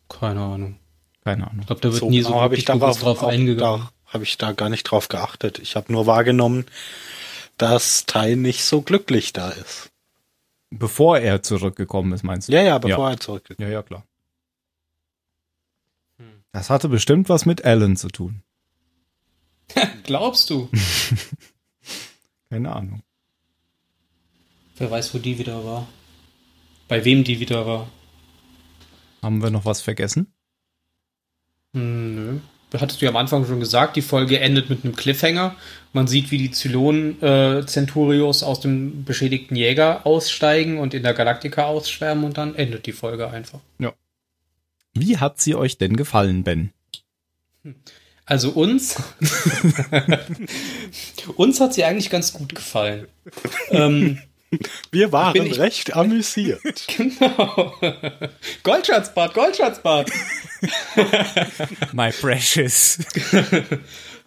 B: Keine Ahnung.
C: Keine Ahnung.
B: Ich glaube, da wird
A: So
B: nie
A: genau
B: so
A: habe ich
B: wirklich
A: darauf
B: bewusst drauf
A: auch
B: eingegangen.
A: Da habe ich da gar nicht drauf geachtet. Ich habe nur wahrgenommen, dass Tai nicht so glücklich da ist.
C: Bevor er zurückgekommen ist, meinst du?
A: Ja, ja, bevor er zurückgeht.
C: Ja, ja, klar.
B: Hm.
C: Das hatte bestimmt was mit Alan zu tun.
B: Glaubst du?
C: Keine Ahnung.
B: Wer weiß, wo die wieder war. Bei wem die wieder war.
C: Haben wir noch was vergessen?
B: Hm, nö. Hattest du ja am Anfang schon gesagt, die Folge endet mit einem Cliffhanger. Man sieht, wie die Zylon-Centurios aus dem beschädigten Jäger aussteigen und in der Galaktika ausschwärmen und dann endet die Folge einfach.
C: Wie hat sie euch denn gefallen, Ben?
B: Also uns, uns hat sie eigentlich ganz gut gefallen. ähm,
A: Wir waren recht amüsiert.
B: genau. Goldschatzbad, Goldschatzbad.
C: My precious.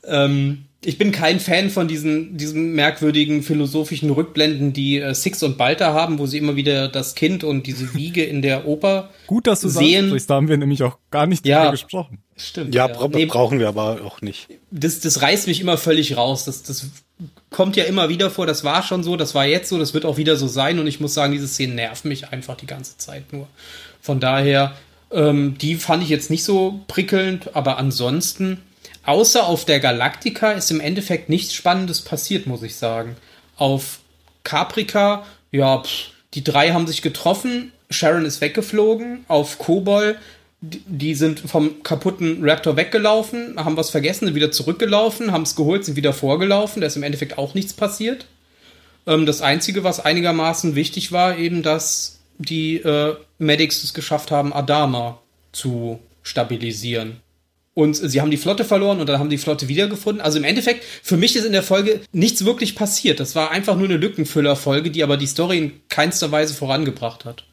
B: Ähm, ich bin kein Fan von diesen, diesen merkwürdigen philosophischen Rückblenden, die äh, Six und Balta haben, wo sie immer wieder das Kind und diese Wiege in der Oper
C: Gut, dass du
B: Sehen-
C: sagst, da haben wir nämlich auch gar nicht
B: Ja.
C: drüber gesprochen.
B: Stimmt.
A: Ja, bra
B: Nee,
A: brauchen wir aber auch nicht.
B: das, das reißt mich immer völlig raus. Das, das kommt ja immer wieder vor. Das war schon so, das war jetzt so, das wird auch wieder so sein. Und ich muss sagen, diese Szenen nerven mich einfach die ganze Zeit nur. Von daher, ähm, die fand ich jetzt nicht so prickelnd, aber ansonsten, außer auf der Galaktika ist im Endeffekt nichts Spannendes passiert, muss ich sagen. Auf Caprica, ja, pff, die drei haben sich getroffen, Sharon ist weggeflogen, auf Kobol, die- sind vom kaputten Raptor weggelaufen, haben was vergessen, sind wieder zurückgelaufen, haben es geholt, sind wieder vorgelaufen, da ist im Endeffekt auch nichts passiert. Ähm, das Einzige, was einigermaßen wichtig war, eben, dass die äh, Medics es geschafft haben, Adama zu stabilisieren. Und sie haben die Flotte verloren und dann haben die Flotte wiedergefunden. Also im Endeffekt, für mich ist in der Folge nichts wirklich passiert. Das war einfach nur eine Lückenfüller-Folge, die aber die Story in keinster Weise vorangebracht hat.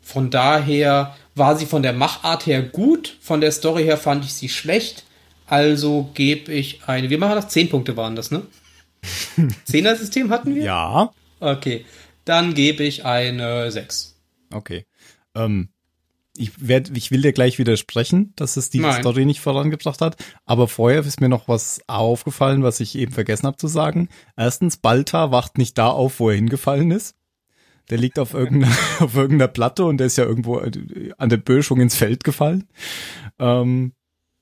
B: Von daher war sie von der Machart her gut, von der Story her fand ich sie schlecht. Also gebe ich eine. Wir machen das. Zehn Punkte waren das, ne? Zehner-System hatten wir?
C: Ja.
B: Okay. Dann gebe ich eine 6.
C: Okay. Ähm, ich, werd, ich will dir gleich widersprechen, dass es die
B: Nein.
C: Story nicht vorangebracht hat. Aber vorher ist mir noch was aufgefallen, was ich eben vergessen habe zu sagen. Erstens, Balta wacht nicht da auf, wo er hingefallen ist. Der liegt auf irgendeiner, auf irgendeiner Platte und der ist ja irgendwo an der Böschung ins Feld gefallen. Ähm,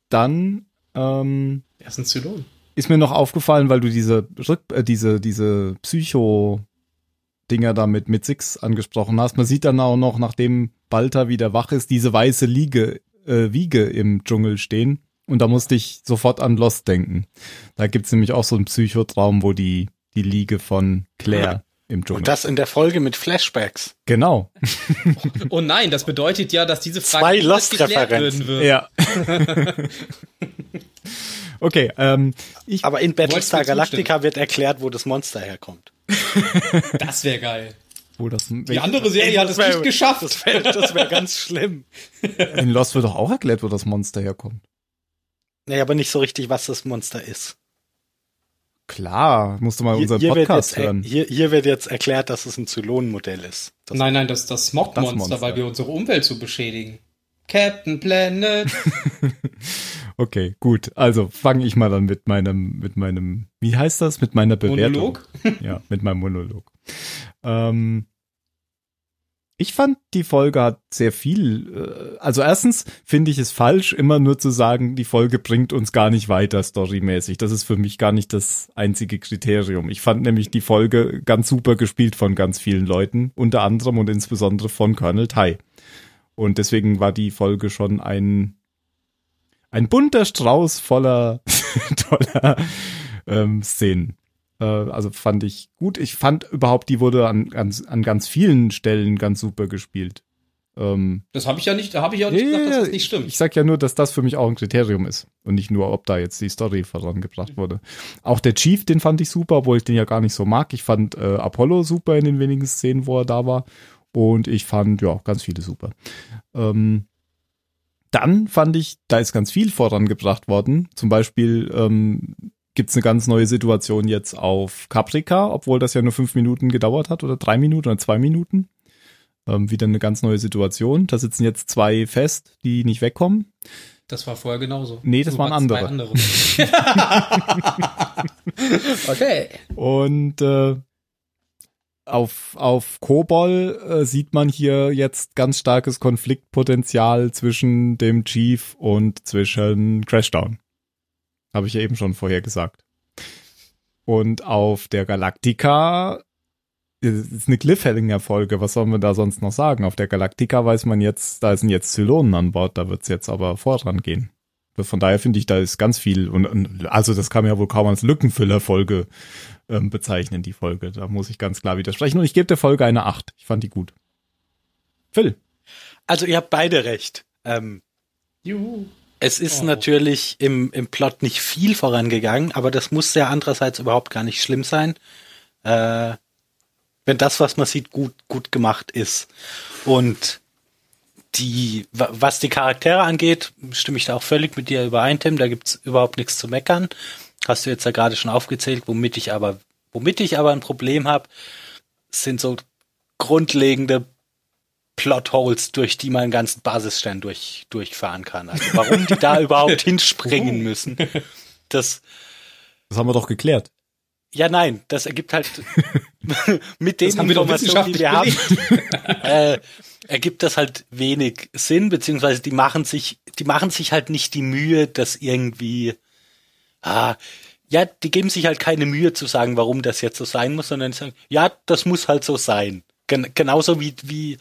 C: dann ähm,
B: Er ist ein Zylon.
C: ist mir noch aufgefallen, weil du diese äh, diese diese Psycho Dinger da mit mit Six angesprochen hast. Man sieht dann auch noch, nachdem Balta wieder wach ist, diese weiße Liege äh, Wiege im Dschungel stehen. Und da musste ich sofort an Lost denken. Da gibt's nämlich auch so einen Psychotraum, wo die die Liege von Claire im Dschungel.
A: Und das in der Folge mit Flashbacks.
C: genau.
B: Oh nein, das bedeutet ja, dass diese
A: Zwei
B: Frage niemals
A: Lost-Referenzen.
B: geklärt werden wird.
C: Ja. okay, ähm, ich
A: Aber in Battlestar Galactica wird erklärt, wo das Monster herkommt.
B: Das wäre geil.
C: wo das
B: Die andere Serie hat es nicht geschafft.
A: Das wäre wär ganz schlimm.
C: in Lost wird doch auch erklärt, wo das Monster herkommt.
A: Nee, aber nicht so richtig, was das Monster ist.
C: Klar, musst du mal unseren
A: wird
C: Podcast
A: jetzt,
C: hören.
A: hier, hier wird jetzt erklärt, dass es ein Zylonenmodell ist. Das
B: Nein, nein, das, das Smog-Monster,
C: Monster.
B: weil wir unsere Umwelt so beschädigen. Captain Planet.
C: Okay, gut. Also fange ich mal dann mit meinem, mit meinem, wie heißt das? Mit meiner Bewertung.
B: Monolog?
C: Ja, mit meinem Monolog. Ähm, ich fand, die Folge hat sehr viel. Äh, also erstens finde ich es falsch, immer nur zu sagen, die Folge bringt uns gar nicht weiter storymäßig. Das ist für mich gar nicht das einzige Kriterium. Ich fand nämlich die Folge ganz super gespielt von ganz vielen Leuten, unter anderem und insbesondere von Colonel Tai. Und deswegen war die Folge schon ein ein bunter Strauß voller toller ähm, Szenen. Äh, also fand ich gut. Ich fand überhaupt, die wurde an, an, an ganz vielen Stellen ganz super gespielt. Ähm,
B: Das habe ich ja nicht, da habe ich ja nicht gesagt, dass das nicht stimmt.
C: ich sag ja nur, dass das für mich auch ein Kriterium ist und nicht nur, ob da jetzt die Story vorangebracht wurde. Auch der Chief, den fand ich super, obwohl ich den ja gar nicht so mag. Ich fand äh, Apollo super in den wenigen Szenen, wo er da war. Und ich fand, ja, ganz viele super. Ähm, dann fand ich, da ist ganz viel vorangebracht worden. Zum Beispiel ähm, gibt es eine ganz neue Situation jetzt auf Caprica, obwohl das ja nur fünf Minuten gedauert hat oder drei Minuten oder zwei Minuten. Ähm, wieder eine ganz neue Situation. Da sitzen jetzt zwei fest, die nicht wegkommen.
B: Das war vorher genauso.
C: Nee, das
B: Du
C: waren andere.
B: zwei okay.
C: Und äh, auf, auf Kobol äh, sieht man hier jetzt ganz starkes Konfliktpotenzial zwischen dem Chief und zwischen Crashdown. Habe ich ja eben schon vorher gesagt. Und auf der Galactica es ist eine Cliffhanger-Folge. Was soll man da sonst noch sagen? Auf der Galactica weiß man jetzt, da sind jetzt Zylonen an Bord, da wird's jetzt aber vorangehen. Von daher finde ich, da ist ganz viel. Und, und also das kann man ja wohl kaum als Lückenfüller-Folge ähm, bezeichnen, die Folge. Da muss ich ganz klar widersprechen. Und ich gebe der Folge eine 8. Ich fand die gut. Phil.
A: Also ihr habt beide recht. Ähm,
B: Juhu.
A: Es ist
B: Oh.
A: natürlich im, im Plot nicht viel vorangegangen, aber das muss ja andererseits überhaupt gar nicht schlimm sein. Äh, wenn das, was man sieht, gut, gut gemacht ist. Und die, wa- was die Charaktere angeht, stimme ich da auch völlig mit dir überein, Tim. Da gibt's überhaupt nichts zu meckern. Hast du jetzt ja gerade schon aufgezählt, womit ich aber, womit ich aber ein Problem habe, sind so grundlegende Plotholes, durch die man einen ganzen Basisstern durch, durchfahren kann. Also warum die da überhaupt hinspringen müssen. Das,
C: Das haben wir doch geklärt.
A: ja, nein, das ergibt halt mit den Informationen, die wir haben, äh, ergibt das halt wenig Sinn, beziehungsweise die machen sich, die machen sich halt nicht die Mühe, das irgendwie, ah, ja, die geben sich halt keine Mühe zu sagen, warum das jetzt so sein muss, sondern die sagen, ja, das muss halt so sein. Gen genauso wie, wie,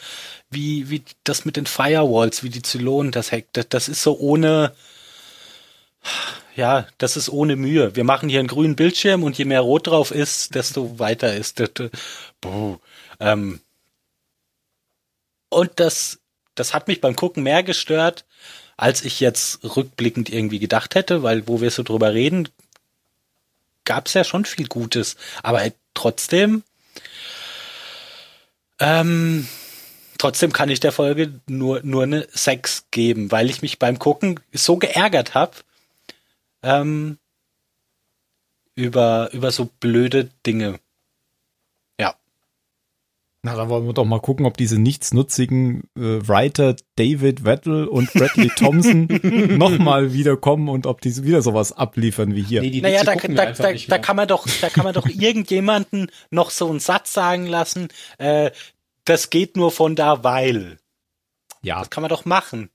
A: wie, wie das mit den Firewalls, wie die Zylonen das hackt. Das, das ist so ohne, ja, das ist ohne Mühe. Wir machen hier einen grünen Bildschirm und je mehr rot drauf ist, desto weiter ist das. Ähm, und das, das hat mich beim Gucken mehr gestört, als ich jetzt rückblickend irgendwie gedacht hätte, weil wo wir so drüber reden, gab es ja schon viel Gutes. Aber trotzdem, ähm, trotzdem kann ich der Folge nur, nur eine 6 geben, weil ich mich beim Gucken so geärgert habe, ähm, über, über so blöde Dinge. Ja.
C: Na, dann wollen wir doch mal gucken, ob diese nichtsnutzigen äh, Writer David Vettel und Bradley Thompson nochmal wiederkommen und ob die wieder sowas abliefern wie hier.
B: Nee, die
A: Naja, da, da, da, da kann man doch, da kann man doch irgendjemanden noch so einen Satz sagen lassen, äh, das geht nur von da, weil.
C: Ja,
A: Das kann man doch machen.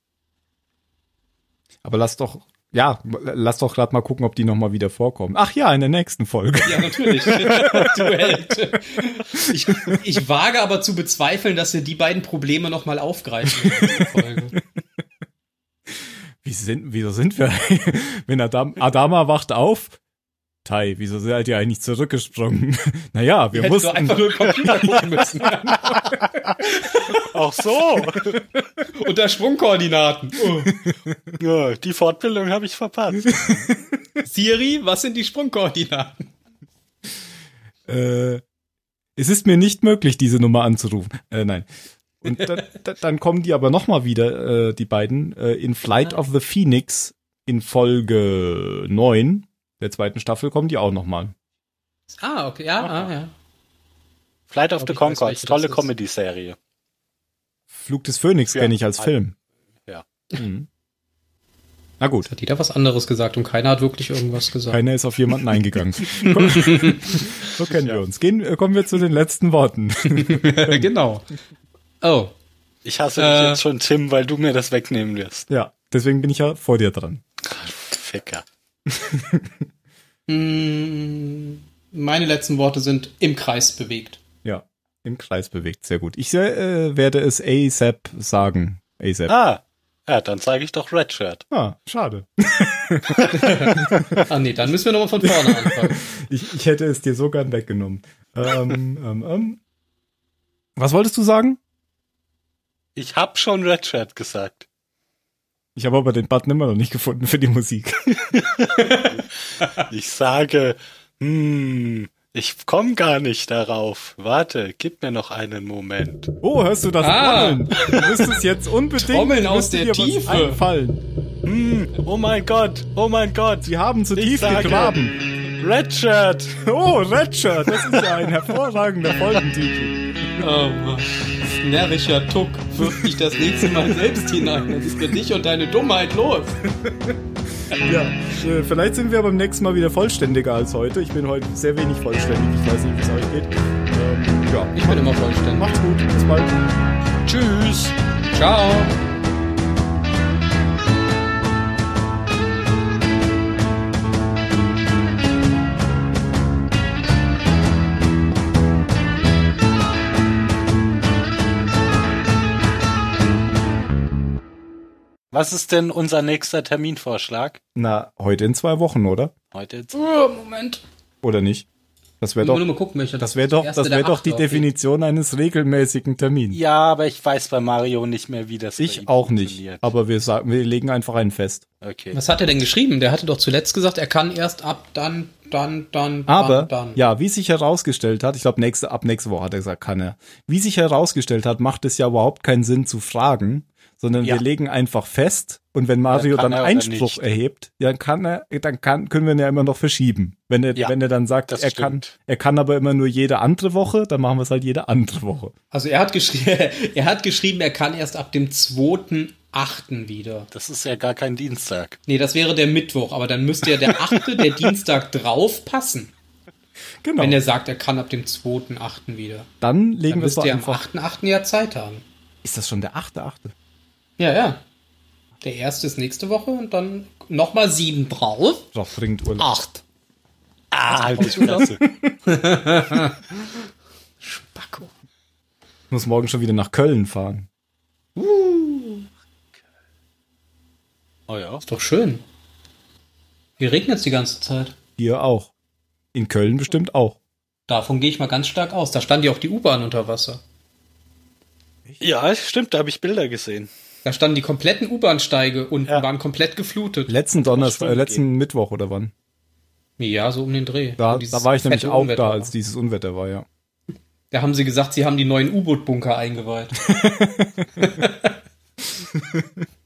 C: aber lass doch, ja, lass doch gerade mal gucken, ob die nochmal wieder vorkommen. Ach ja, in der nächsten Folge.
B: Ja, natürlich. Ich, ich wage aber zu bezweifeln, dass wir die beiden Probleme nochmal aufgreifen in dieser Folge.
C: Wie sind, wieso sind wir? Wenn Adam, Adama wacht auf. Tai, wieso seid ihr eigentlich zurückgesprungen? naja, wir
B: Wir
C: mussten.
B: einfach nur den Computer gucken müssen.
A: Auch so.
B: Unter Sprungkoordinaten. Oh.
A: ja, die Fortbildung habe ich verpasst.
B: Siri, was sind die Sprungkoordinaten?
C: Äh, es ist mir nicht möglich, diese Nummer anzurufen. Äh, nein. Und dann, dann- dann kommen die aber nochmal wieder, äh, die beiden, äh, in Flight of the Phoenix in Folge 9 der zweiten Staffel kommen die auch nochmal.
B: Ah, okay, ja, ah, ja.
A: Flight of the
B: welche
A: tolle. Comedy-Serie.
C: Flug des Phönix
A: Ja,
C: kenne ich als Film.
A: ja.
C: Mhm. Na gut,
B: Hat jeder was anderes gesagt und keiner hat wirklich irgendwas gesagt.
C: keiner ist auf jemanden eingegangen. so kennen wir uns. Gehen, äh, kommen wir zu den letzten Worten.
B: genau. Oh,
A: Ich hasse
B: Äh.
A: dich jetzt schon, Tim, weil du mir das wegnehmen wirst.
C: ja, deswegen bin ich ja vor dir dran.
A: Ficker.
B: Mm, Meine letzten Worte sind im Kreis bewegt.
C: Ja, im Kreis bewegt, sehr gut. Ich äh, werde es ASAP sagen. ASAP.
A: Ah, ja, dann zeige ich doch Red Shirt.
C: Ah, schade.
B: Ah nee, dann müssen wir nochmal von vorne anfangen.
C: Ich, ich hätte es dir so gern weggenommen. ähm, ähm, ähm. Was wolltest du sagen?
A: Ich hab schon Red Shirt gesagt.
C: Ich habe aber den Button immer noch nicht gefunden für die Musik.
A: Ich sage, hm, ich komm gar nicht darauf. Warte, gib mir noch einen Moment.
C: Oh, hörst du das
B: Ah.
C: Trommeln? Du müsstest jetzt unbedingt
B: Trommeln aus der
C: dir
B: Tiefe.
C: Einfallen.
A: Hm, oh mein Gott, oh mein Gott.
C: Sie haben zu
A: Ich
C: tief
A: sage-
C: gegraben.
A: Red Shirt.
C: Oh, Redshirt, das ist ja ein hervorragender Folgentitel.
B: Oh Mann. Närrischer Tuck, wirf dich das nächste Mal selbst hinein. Das ist für dich und deine Dummheit los.
C: Ja, äh, vielleicht sind wir beim nächsten Mal wieder vollständiger als heute. Ich bin heute sehr wenig vollständig. Ich weiß nicht, wie es euch geht. Ähm, ja,
B: Ich bin immer vollständig.
C: macht's gut. Bis bald.
A: Tschüss.
B: Ciao.
A: Was ist denn unser nächster Terminvorschlag?
C: Na, heute in zwei Wochen, oder?
A: Heute jetzt.
B: Oh, Moment.
C: Oder nicht? Das wäre doch,
B: gucken, welcher
C: das wäre doch, das wäre
B: der
C: doch die Definition eines regelmäßigen Termins.
A: Ja, aber ich weiß bei Mario nicht mehr, wie das bei
C: Ich
A: ihm
C: auch nicht. Aber wir sagen, wir legen einfach einen fest.
A: Okay.
B: Was hat er denn geschrieben? Der hatte doch zuletzt gesagt, er kann erst ab dann, dann, dann,
C: Aber,
B: dann, dann.
C: ja, wie sich herausgestellt hat, ich glaube, nächste, ab nächste Woche hat er gesagt, kann er. Wie sich herausgestellt hat, macht es ja überhaupt keinen Sinn zu fragen, sondern
A: Ja.
C: wir legen einfach fest und wenn Mario dann
A: er oder
C: Einspruch
A: nicht.
C: erhebt, ja, kann er, dann kann, können wir ihn ja immer noch verschieben. Wenn er,
A: Ja,
C: wenn er dann sagt, er kann, er kann aber immer nur jede andere Woche, dann machen wir es halt jede andere Woche.
B: Also er hat geschrieben, er hat geschrieben, er kann erst ab dem 2.8. wieder.
A: Das ist ja gar kein Dienstag.
B: Nee, das wäre der Mittwoch, aber dann müsste ja der 8., der Dienstag drauf passen.
C: Genau.
B: Wenn er sagt, er kann ab dem 2.8. wieder.
C: dann legen
B: Dann
C: wir es doch
B: müsste er am
C: einfach.
B: 8.8. ja Zeit haben.
C: Ist das schon der achte, achte?
B: Ja, ja. Der erste ist nächste Woche und dann nochmal sieben drauf.
C: Doch, bringt Urlaub.
B: Acht.
A: Ah, halt die Fresse.
B: Spacko.
C: Ich muss morgen schon wieder nach Köln fahren.
A: Oh ja.
B: Ist doch schön. Hier regnet es die ganze Zeit.
C: Hier auch. In Köln bestimmt auch.
B: Davon gehe ich mal ganz stark aus. Da stand ja auch die U-Bahn unter Wasser.
A: Ja, stimmt, da habe ich Bilder gesehen.
B: Da standen die kompletten U-Bahn-Steige und
A: Ja.
B: waren komplett geflutet.
C: Letzten Donnerstag, äh, letzten Mittwoch oder wann?
B: Ja, so um den Dreh.
C: Da, da war ich nämlich auch
B: Unwetter
C: da, als dieses Unwetter war, ja.
B: Da haben sie gesagt, sie haben die neuen U-Boot-Bunker eingeweiht.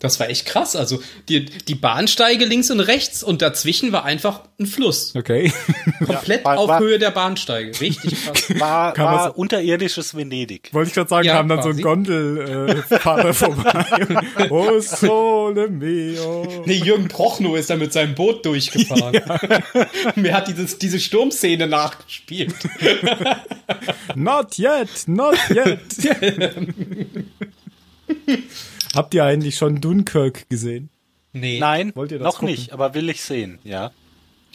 B: Das war echt krass. Also die, die Bahnsteige links und rechts und dazwischen war einfach ein Fluss.
C: Okay.
B: Komplett
A: war-
B: auf
A: war-
B: Höhe der Bahnsteige. Richtig krass.
A: War, war
C: so-
A: unterirdisches Venedig.
C: Wollte ich gerade sagen,
B: Ja,
C: kam dann so ein. Gondelfahrer vorbei. oh, sole mio.
B: Nee, Jürgen Prochnow ist da mit seinem Boot durchgefahren. Mir hat dieses, diese Sturmszene nachgespielt.
C: Not yet, not yet. Habt ihr eigentlich schon Dunkirk gesehen?
B: Nee.
A: Nein,
C: Wollt ihr das
A: noch
C: gucken?
A: nicht, aber will ich sehen, ja.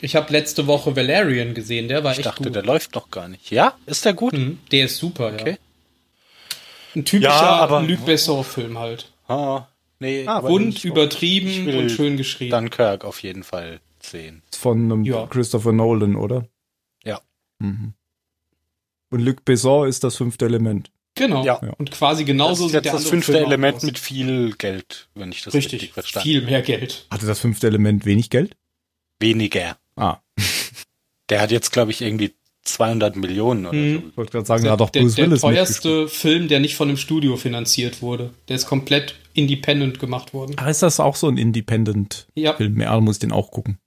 B: Ich habe letzte Woche Valerian gesehen, der war
A: Ich
B: echt
A: dachte,
B: gut.
A: der läuft noch gar nicht. Ja, ist der gut?
B: Mhm, der ist super, ja.
A: Okay.
B: Ein typischer
A: Ja, aber-
B: Luc Besson-Film halt.
A: Ah, nee,
C: Ah,
A: ich-
B: übertrieben
A: ich will
B: und schön geschrieben.
A: Dunkirk auf jeden Fall sehen.
C: Von einem
B: Ja.
C: Christopher Nolan, oder?
A: Ja.
C: Mhm. Und Luc Besson ist das fünfte Element.
B: Genau.
A: Ja.
B: Und quasi
A: Das
B: genauso
A: ist jetzt
B: der
A: das fünfte
B: Film
A: Element
B: aus.
A: mit viel Geld, wenn ich das richtig,
B: Richtig,
A: verstanden
B: viel mehr Geld.
C: Hatte das fünfte Element wenig Geld?
A: Weniger.
C: Ah,
A: Der hat jetzt, glaube ich, irgendwie 200 Millionen oder
B: Mhm.
C: ich wollte gerade sagen, da
B: Der,
C: hat doch
B: der,
C: Bruce
B: der
C: Willis
B: teuerste Film, der nicht von einem Studio finanziert wurde. Der ist komplett independent gemacht worden.
C: Ah, ist das auch so ein Independent-Film?
B: Ja,
C: Ja, muss ich den auch gucken.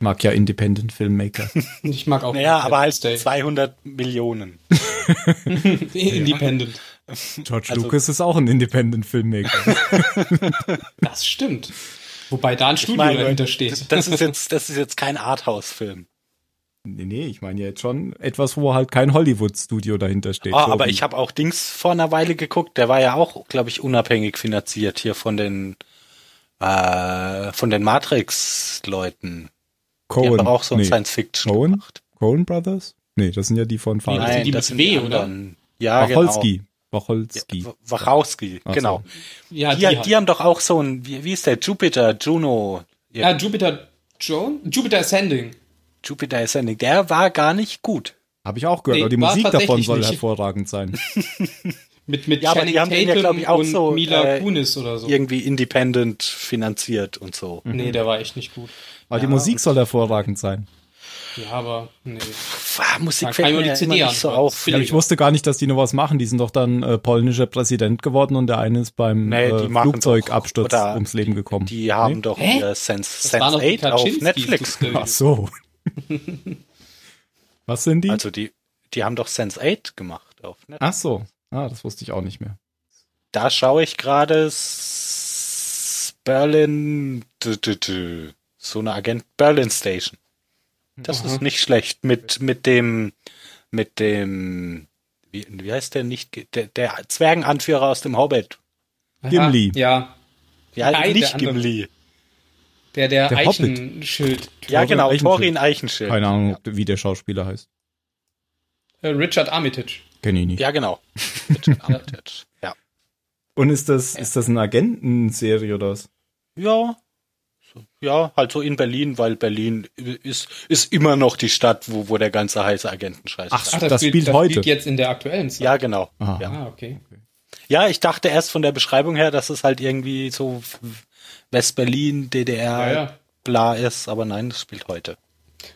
C: Ich mag ja Independent-Filmmaker.
B: ich mag auch.
A: Naja, aber halt
B: Stay.
A: 200 Millionen.
B: Independent.
C: George
A: Also-
C: Lucas ist auch ein Independent-Filmmaker.
B: Das stimmt. Wobei da ein Studio
A: meine,
B: dahinter steht.
A: Das ist jetzt, das ist jetzt kein Arthouse-Film.
C: nee, nee, ich meine ja jetzt schon etwas, wo halt kein Hollywood-Studio dahinter steht.
A: Ah,
C: so
A: aber ich habe auch Dings vor einer Weile geguckt, der war ja auch, glaube ich, unabhängig finanziert hier von den äh, von den Matrix-Leuten. Die haben auch so ein
C: nee.
A: Science-Fiction
C: Coen?
A: gemacht.
C: Coen Brothers? Nee, das sind ja die von Fahrrad.
B: das sind die mit
A: sind
B: W,
A: die
B: oder?
A: Ja,
C: Wacholski.
A: genau.
C: Wacholski.
A: Ja, Wachowski,
C: so.
A: genau.
B: Ja,
A: Die,
B: die,
A: die,
B: halt.
A: haben doch auch so ein, wie, wie ist der, Jupiter, Juno,
B: ja, Jupiter Joan? Jupiter Ascending.
A: Jupiter Ascending, der war gar nicht gut.
C: Habe ich auch gehört,
B: Nee,
C: aber die Musik davon soll
B: nicht.
C: hervorragend sein.
B: Mit, mit
A: Ja, aber die haben den ja,
B: Tatum
A: glaub ich, auch
B: und
A: so,
B: Mila
A: äh,
B: Kunis oder so.
A: Irgendwie independent finanziert und so.
B: Nee, der war echt nicht gut.
C: Aber die Musik soll hervorragend sein.
B: Ja, aber nee.
A: Ah, Musik
B: Da
A: fällt mir
B: die
A: ja
B: CD
A: nicht so auf.
C: Ja, ich wusste gar nicht, dass die noch was machen. Die sind doch dann äh, polnischer Präsident geworden und der eine ist beim
A: Nee,
C: äh, Flugzeugabsturz
A: doch-
C: ums Leben gekommen.
A: Die haben
C: Nee?
A: doch
B: Hä?
A: Sense, Sense
B: doch die
A: 8 auf Netflix.
C: Ach so. was sind die?
A: Also die, die haben doch Sense 8 gemacht auf Netflix.
C: Ach so. Ah, das wusste ich auch nicht mehr.
A: Da schaue ich gerade S- Berlin. So eine Agent Berlin Station. Das ist nicht schlecht mit mit dem mit dem wie, wie heißt der nicht der, der Zwergenanführer aus dem Hobbit.
B: Aha,
C: Gimli.
B: Ja,
A: Ja,
B: Nein, der
A: nicht
B: andere.
A: Gimli.
B: der, der,
C: Der.
B: Eichenschild.
A: Ja, genau,
C: Eichenschild.
A: Thorin Eichenschild.
C: Keine Ahnung, ob- wie der Schauspieler heißt.
B: Äh, Richard Armitage.
C: Kenne ich nicht.
A: Ja, genau. Richard Armitage. ja.
C: Und ist das, ist das eine Agentenserie oder was?
A: Ja. Ja, halt so in Berlin, weil Berlin ist, ist immer noch die Stadt, wo, wo der ganze heiße Agentenscheiß
C: Ach,
A: ist.
B: Ach,
C: Das spielt
B: das
C: heute.
B: spielt jetzt in der aktuellen Zeit.
A: Ja, genau.
C: Aha.
A: Ja.
B: Ah, okay.
A: ja, ich dachte erst von der Beschreibung her, dass es halt irgendwie so West-Berlin, DDR,
B: Ja, ja.
A: bla ist, aber nein, das spielt heute.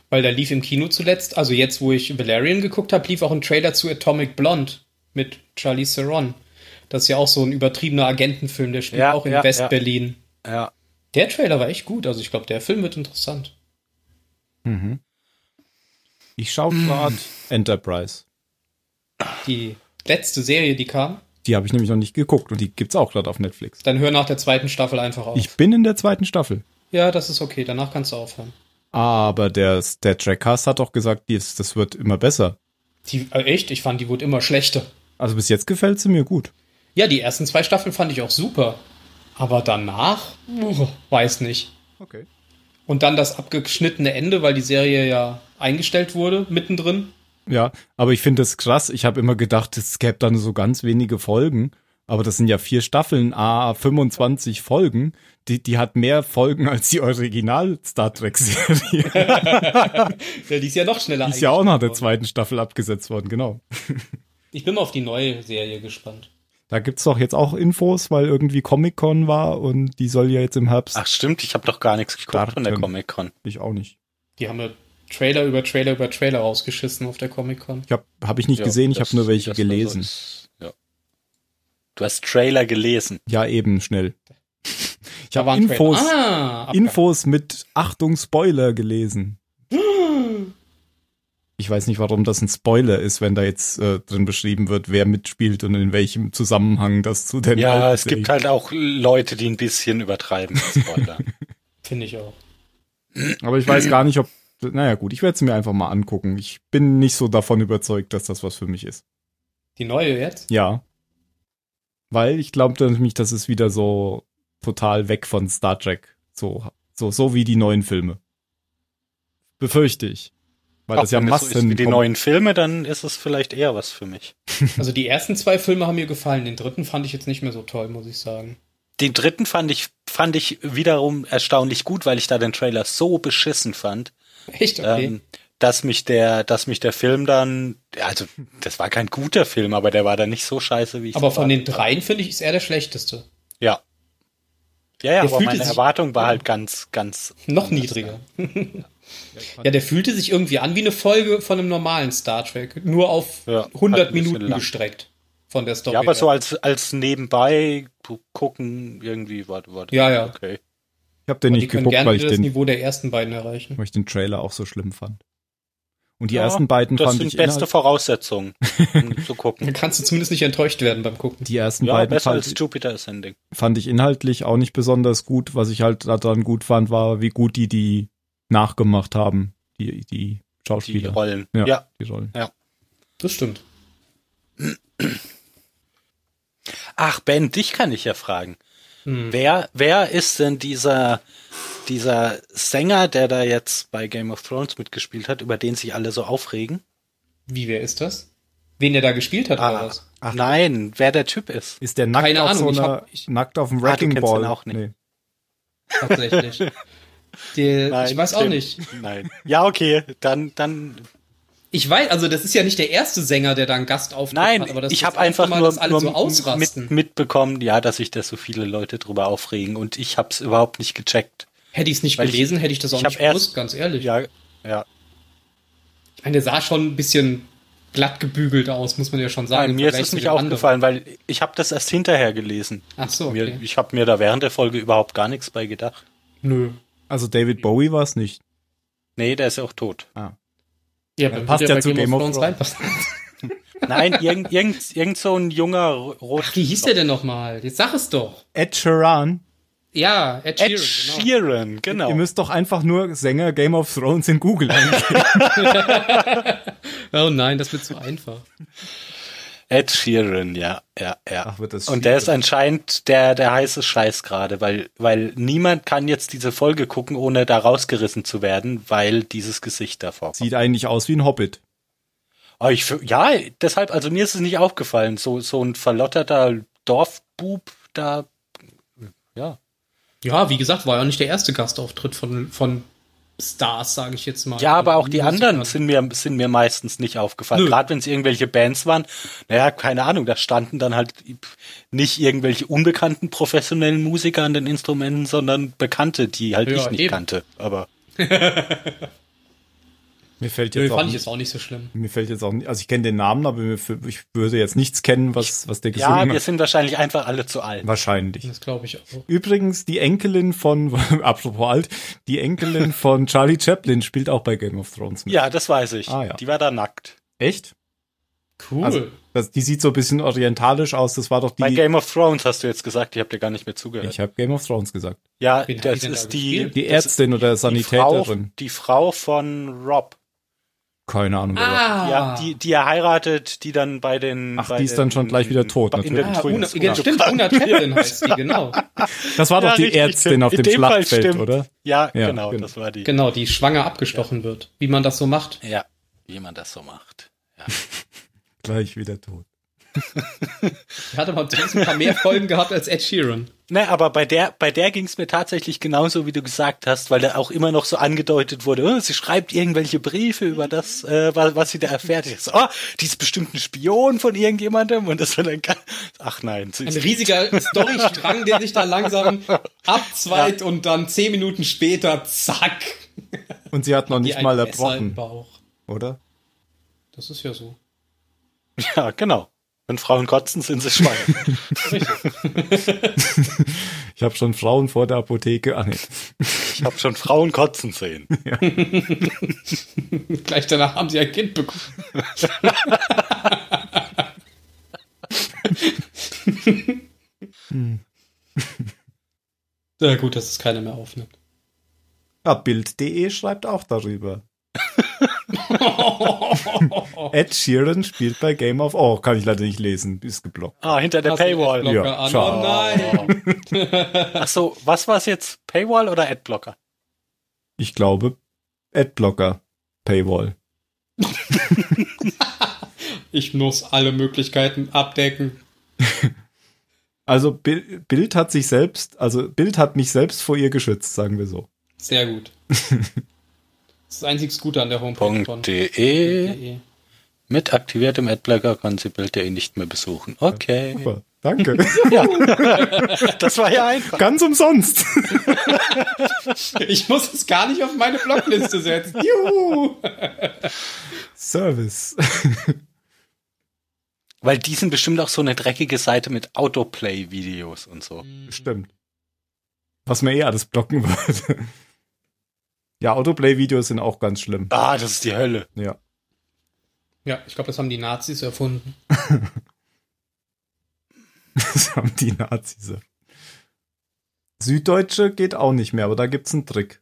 B: Weil da lief im Kino zuletzt, also jetzt, wo ich Valerian geguckt habe, lief auch ein Trailer zu Atomic Blonde mit Charlie Theron. Das ist ja auch so ein übertriebener Agentenfilm, der spielt
A: Ja,
B: auch in
A: ja,
B: West-Berlin.
A: Ja.
B: Der Trailer war echt gut, also ich glaube, der Film wird interessant.
C: Ich schaue gerade Enterprise.
B: Die letzte Serie, die kam,
C: Die habe ich nämlich noch nicht geguckt und die gibt's auch gerade auf Netflix.
B: dann hör nach der zweiten Staffel einfach auf.
C: Ich bin in der zweiten Staffel.
B: ja, das ist okay, danach kannst du aufhören.
C: Aber der, der Trackcast hat doch gesagt, dies- das wird immer besser.
B: Die, äh, echt? Ich fand, die wurde immer schlechter.
C: Also bis jetzt gefällt sie mir gut.
B: Ja, die ersten zwei Staffeln fand ich auch super. Aber danach, uh, weiß nicht.
C: Okay.
B: Und dann das abgeschnittene Ende, weil die Serie ja eingestellt wurde, mittendrin.
C: Ja, aber ich finde das krass. Ich habe immer gedacht, es gäbe dann so ganz wenige Folgen. Aber das sind ja vier Staffeln, a 25 Folgen. Die, die hat mehr Folgen als die Original-Star Trek-Serie.
B: Ja, die ist ja noch schneller
C: Die ist ja auch nach der zweiten Staffel abgesetzt worden, genau.
B: Ich bin mal auf die neue Serie gespannt.
C: Da gibt's doch jetzt auch Infos, weil irgendwie Comic-Con war und die soll ja jetzt im Herbst.
A: Ach stimmt, ich habe doch gar nichts geguckt von der. Comic-Con.
C: Ich auch nicht.
B: Die haben ja Trailer über Trailer über Trailer rausgeschissen auf der Comic-Con.
C: Ich habe hab ich nicht
A: Ja,
C: gesehen, ich habe nur welche
A: so
C: gelesen.
A: ist, ja. Du hast Trailer gelesen.
C: Ja, eben schnell. Ich habe. Infos,
B: Ah.
C: Infos mit Achtung Spoiler gelesen. Ich weiß nicht, warum das ein Spoiler ist, wenn da jetzt äh, drin beschrieben wird, wer mitspielt und in welchem Zusammenhang das zu den
A: Ja,
C: alten
A: es gibt halt auch Leute, die ein bisschen übertreiben. Spoiler.
B: Finde ich auch.
C: Aber ich weiß gar nicht, ob. Naja, gut, ich werde es mir einfach mal angucken. Ich bin nicht so davon überzeugt, dass das was für mich ist.
B: Die neue jetzt?
C: Ja. Weil ich glaube nämlich, das ist wieder so total weg von Star Trek. So, so, so wie die neuen Filme. Befürchte ich. Weil das
A: Ach,
C: ja
A: wenn es so
C: Massen.
A: ist wie die neuen Filme, dann ist es vielleicht eher was für mich.
B: Also die ersten zwei Filme haben mir gefallen. Den dritten fand ich jetzt nicht mehr so toll, muss ich sagen.
A: Den dritten fand ich, fand ich wiederum erstaunlich gut, weil ich da den Trailer so beschissen fand,
B: Echt? Okay.
A: ähm, dass mich der, dass mich der Film dann, also das war kein guter Film, aber der war dann nicht so scheiße, wie ich
B: aber von den dreien finde ich, ist er der schlechteste.
A: Ja. Ja,
B: Der
A: aber meine Erwartung war halt ganz, ganz.
B: Noch niedriger. ja, der fühlte sich irgendwie an wie eine Folge von einem normalen Star Trek. Nur auf
A: Ja,
B: 100
A: halt
B: Minuten
A: lang.
B: gestreckt. Von der Story.
A: Ja, aber
B: her.
A: so als, als nebenbei gucken irgendwie war, war
B: Ja, ja.
A: okay.
C: Ich habe den
B: Aber die
C: nicht
B: können
C: geguckt,
B: gerne
C: weil ich,
B: das
C: den,
B: Niveau der ersten beiden erreichen.
C: weil ich den Trailer auch so schlimm fand. Und die
A: Ja,
C: ersten beiden
A: Das
C: fand
A: sind
C: ich
A: beste
C: inhalt,
A: Voraussetzungen, um zu
B: Dann
A: gucken.
B: kannst du zumindest nicht enttäuscht werden beim Gucken.
C: die ersten
A: Ja,
C: beiden
A: besser
C: fand,
A: als Jupiter Ascending.
C: fand ich inhaltlich auch nicht besonders gut. Was ich halt daran gut fand, war, wie gut die die nachgemacht haben, die die
A: Die
C: Schauspieler.
A: Rollen.
C: Ja,
A: ja.
C: die Rollen.
B: Das stimmt.
A: Ach, Ben, dich kann ich ja fragen.
B: Hm.
A: Wer, wer ist denn dieser, dieser Sänger, der da jetzt bei Game of Thrones mitgespielt hat, über den sich alle so aufregen?
B: Wie, wer ist das? Wen der da gespielt hat, oder was?
A: Nein, wer der Typ ist.
C: Ist der nackt
B: Keine
C: auf
B: Ahnung,
C: so
B: ich
C: einer,
B: hab- ich-
C: nackt auf dem
A: Ah,
C: Wrecking
A: den
C: Ball?
A: auch nicht.
C: Nee.
B: Tatsächlich. Der,
A: Nein,
B: ich weiß auch nicht.
A: Nein. Ja, okay, dann, dann,
B: Ich weiß, also das ist ja nicht der erste Sänger, der da einen Gastauftritt
A: nein,
B: hat, aber das
A: ich
B: ist
A: habe einfach
B: Mal,
A: nur, nur
B: so
A: mit,
B: ausrasten.
A: mitbekommen, ja, dass sich da so viele Leute drüber aufregen und ich habe es überhaupt nicht gecheckt.
B: Hätte ich es nicht
A: Weil ich-
B: gelesen, hätte ich das auch
A: ich
B: nicht
A: erst-
B: gewusst, ganz ehrlich.
A: Ja, ja.
B: Ich meine, der sah schon ein bisschen glatt gebügelt aus, muss man ja schon sagen.
A: Nein, mir ist es nicht
B: anderen.
A: aufgefallen, weil ich habe das erst hinterher gelesen.
B: Ach so,
A: Mir,
B: okay.
A: ich habe mir da während der Folge überhaupt gar nichts bei gedacht.
B: Nö.
C: Also David Bowie war es nicht.
A: Nee, der ist ja auch tot.
B: Ja,
C: dann passt ja zu Game of Thrones.
B: reinpassen.
A: Nein, irgend, irgend, irgend so ein junger Rot.
B: Ach, wie hieß der denn nochmal? Jetzt sag es doch.
C: Ed Sheeran.
B: Ja, Ed
A: Ed
B: Sheeran, genau.
A: Sheeran, genau.
C: Ihr müsst doch einfach nur Sänger Game of Thrones in Google eingeben.
B: Oh nein, das wird zu einfach.
A: Ed Sheeran, ja, ja, ja.
C: Ach, wird das
A: Und der ist anscheinend der, der heiße Scheiß gerade, weil, weil niemand kann jetzt diese Folge gucken, ohne da rausgerissen zu werden, weil dieses Gesicht davor kommt.
C: Sieht eigentlich aus wie ein Hobbit.
A: Aber ich, ja, deshalb, also mir ist es nicht aufgefallen, so, so ein verlotterter Dorfbub da, ja.
B: Ja, wie gesagt, war ja nicht der erste Gastauftritt von, von Stars, sage ich jetzt mal.
A: Ja, aber auch die anderen sind mir, sind mir meistens nicht aufgefallen. Gerade wenn es irgendwelche Bands waren, naja, keine Ahnung, da standen dann halt nicht irgendwelche unbekannten professionellen Musiker an den Instrumenten, sondern Bekannte, die halt
B: Ja,
A: ich nicht
B: eben.
A: kannte. Aber
C: Mir fällt
B: Nö,
C: jetzt auch
B: fand ich
C: nicht,
B: jetzt auch nicht so schlimm.
C: mir fällt jetzt auch nicht, also ich kenne den Namen, aber mir, ich würde jetzt nichts kennen, was, was der gesungen
A: ja, wir
C: hat.
A: sind wahrscheinlich einfach alle zu alt.
C: Wahrscheinlich.
B: Das glaube ich auch.
C: Übrigens, die Enkelin von, apropos alt, die Enkelin von Charlie Chaplin spielt auch bei Game of Thrones mit.
A: Ja, das weiß ich.
C: Ah, ja.
A: Die war da nackt.
C: Echt?
B: Cool.
C: Also, das, die sieht so ein bisschen orientalisch aus. Das war doch
A: Bei
C: die.
A: Game of Thrones hast du jetzt gesagt, ich habe dir gar nicht mehr zugehört.
C: Ich habe Game of Thrones gesagt.
A: ja,
B: Wen hat
A: das ist die?
C: Die Ärztin oder
A: die Frau,
C: Sanitäterin.
A: die Frau von Rob.
C: Keine Ahnung.
B: ah,
A: Ja, die, die er heiratet, die dann bei den.
C: Ach,
A: bei
C: die ist dann
A: den-
C: schon gleich wieder tot,
A: in den
B: ah. Una, ja, stimmt, Una Chaplin heißt die, genau.
C: Das war
A: Ja,
C: doch die
A: richtig,
C: Ärztin auf dem Schlachtfeld,
A: stimmt.
C: oder?
A: Ja,
C: Ja,
A: genau,
C: genau.
A: das war die.
B: Genau, die schwanger abgestochen wird. Wie man das so macht.
A: Ja, wie man das so macht. Ja.
C: Gleich wieder tot.
B: Die hatte mal ein paar mehr Folgen gehabt als Ed Sheeran.
A: Ne, aber bei der, bei der ging es mir tatsächlich genauso, wie du gesagt hast, weil da auch immer noch so angedeutet wurde, oh, sie schreibt irgendwelche Briefe über das, äh, was, was sie da erfährt. Ich so, oh, die ist bestimmt ein Spion von irgendjemandem und das war dann, ach nein, sie
B: Ein
A: ist
B: riesiger Storystrang, der sich da langsam abzweigt und dann zehn Minuten später, zack.
C: Und sie hat noch nicht mal erbrochen,
B: Bauch.
C: oder?
B: Das ist ja so.
A: ja, genau. Wenn Frauen kotzen, sind sie schwanger.
C: Ich habe schon Frauen vor der Apotheke. Ah, nee.
A: ich habe schon Frauen kotzen sehen.
B: Gleich danach haben sie ein Kind bekommen. ja, gut, dass es keiner mehr aufnimmt.
C: Ja, Bild.de schreibt auch darüber. Ed Sheeran spielt bei Game of... Oh, kann ich leider nicht lesen. Ist geblockt.
A: Ah, hinter der
B: Hast
A: Paywall.
C: Ja,
B: an?
C: schau.
B: Oh nein.
A: Ach so, was war es jetzt? Paywall oder Adblocker?
C: Ich glaube, Adblocker. Paywall.
B: Ich muss alle Möglichkeiten abdecken.
C: Also Bil- Bild hat sich selbst, also Bild hat mich selbst vor ihr geschützt, sagen wir so.
B: Sehr gut. Das ist das einzig Gute an der Homepage von
A: .de
B: .de.
A: Mit aktiviertem Adblocker kann sie Bild.de nicht mehr besuchen. Okay.
C: Super, danke.
A: Das war ja einfach.
C: Ganz umsonst.
B: Ich muss es gar nicht auf meine Blockliste setzen. Juhu!
C: Service.
A: Weil die sind bestimmt auch so eine dreckige Seite mit Autoplay-Videos und so.
C: Stimmt. Was mir eh alles blocken würde. Ja, Autoplay-Videos sind auch ganz schlimm.
A: Ah, das ist die Hölle.
C: Ja.
B: Ja, ich glaube, das haben die Nazis erfunden.
C: Das haben die Nazis. Süddeutsche geht auch nicht mehr, aber da gibt's einen Trick.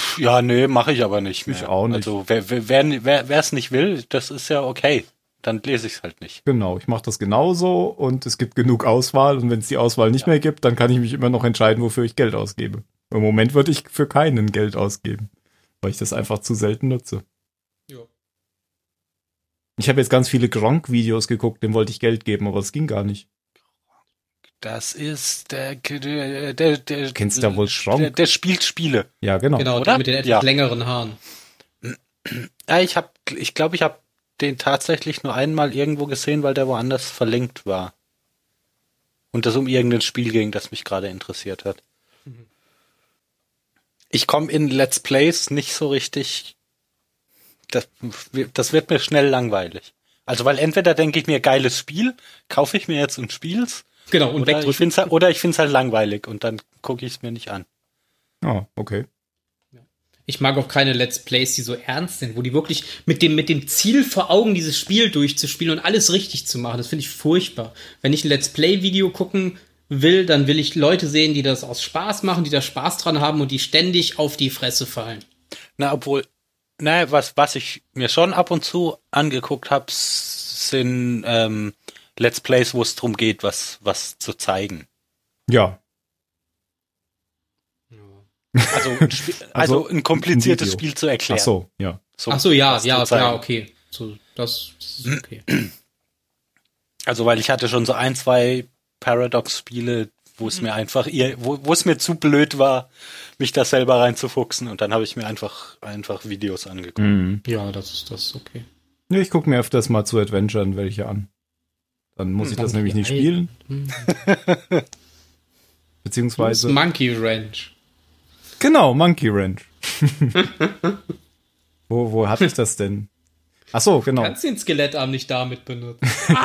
A: Pff, ja, nee, mache ich aber nicht mehr.
C: Ich auch nicht.
A: Also wer wer wer wer wer es nicht will, das ist ja okay. Dann lese ich es halt nicht.
C: Genau, ich mache das genauso und es gibt genug Auswahl und wenn es die Auswahl nicht mehr gibt, dann kann ich mich immer noch entscheiden, wofür ich Geld ausgebe. Im Moment würde ich für keinen Geld ausgeben, weil ich das einfach zu selten nutze.
B: Ja.
C: Ich habe jetzt ganz viele Gronk-Videos geguckt, dem wollte ich Geld geben, aber es ging gar nicht.
A: Das ist der der der, der
C: Kennst du da wohl Schronk?
A: Der, der spielt Spiele.
C: Ja, genau.
B: Genau,
A: Oder?
B: der mit den etwas
A: Ja.
B: längeren Haaren.
A: Ja, ich habe ich glaube, ich habe den tatsächlich nur einmal irgendwo gesehen, weil der woanders verlinkt war. Und das um irgendein Spiel ging, das mich gerade interessiert hat. Ich komme in Let's Plays nicht so richtig. Das, das wird mir schnell langweilig. Also, weil entweder denke ich mir, geiles Spiel, kaufe ich mir jetzt und spiel's.
B: Genau, und
A: Oder ich find's halt, oder ich find's halt langweilig und dann gucke ich es mir nicht an.
C: Ah, okay.
B: Ich mag auch keine Let's Plays, die so ernst sind, wo die wirklich mit dem, mit dem Ziel vor Augen dieses Spiel durchzuspielen und alles richtig zu machen. Das finde ich furchtbar. Wenn ich ein Let's Play-Video gucken will, dann will ich Leute sehen, die das aus Spaß machen, die da Spaß dran haben und die ständig auf die Fresse fallen.
A: Na, obwohl, naja, was, was ich mir schon ab und zu angeguckt habe, sind ähm, Let's Plays, wo es darum geht, was, was zu zeigen.
C: Ja,
A: Also, ein Spiel, also,
C: Also
A: ein kompliziertes
C: ein.
A: Spiel zu erklären.
C: ach so, ja.
B: Ach so, ja, ja,
A: zeigen.
B: ja, okay. So, das, das ist okay.
A: Also, weil ich hatte schon so ein, zwei Paradox-Spiele, wo es mir einfach, ihr, wo, wo es mir zu blöd war, mich da selber reinzufuchsen und dann habe ich mir einfach, einfach Videos angeguckt.
C: Mhm.
B: Ja, das ist das ist okay.
C: Ja, ich gucke mir öfters mal zu Adventuren welche an. Dann muss ich das nämlich nicht spielen.
B: Das
C: Beziehungsweise.
B: ist Monkey Ranch.
C: Genau, Monkey Ranch. wo, wo hatte ich das denn? Ach so, genau.
B: Kannst den Skelettarm nicht damit benutzen?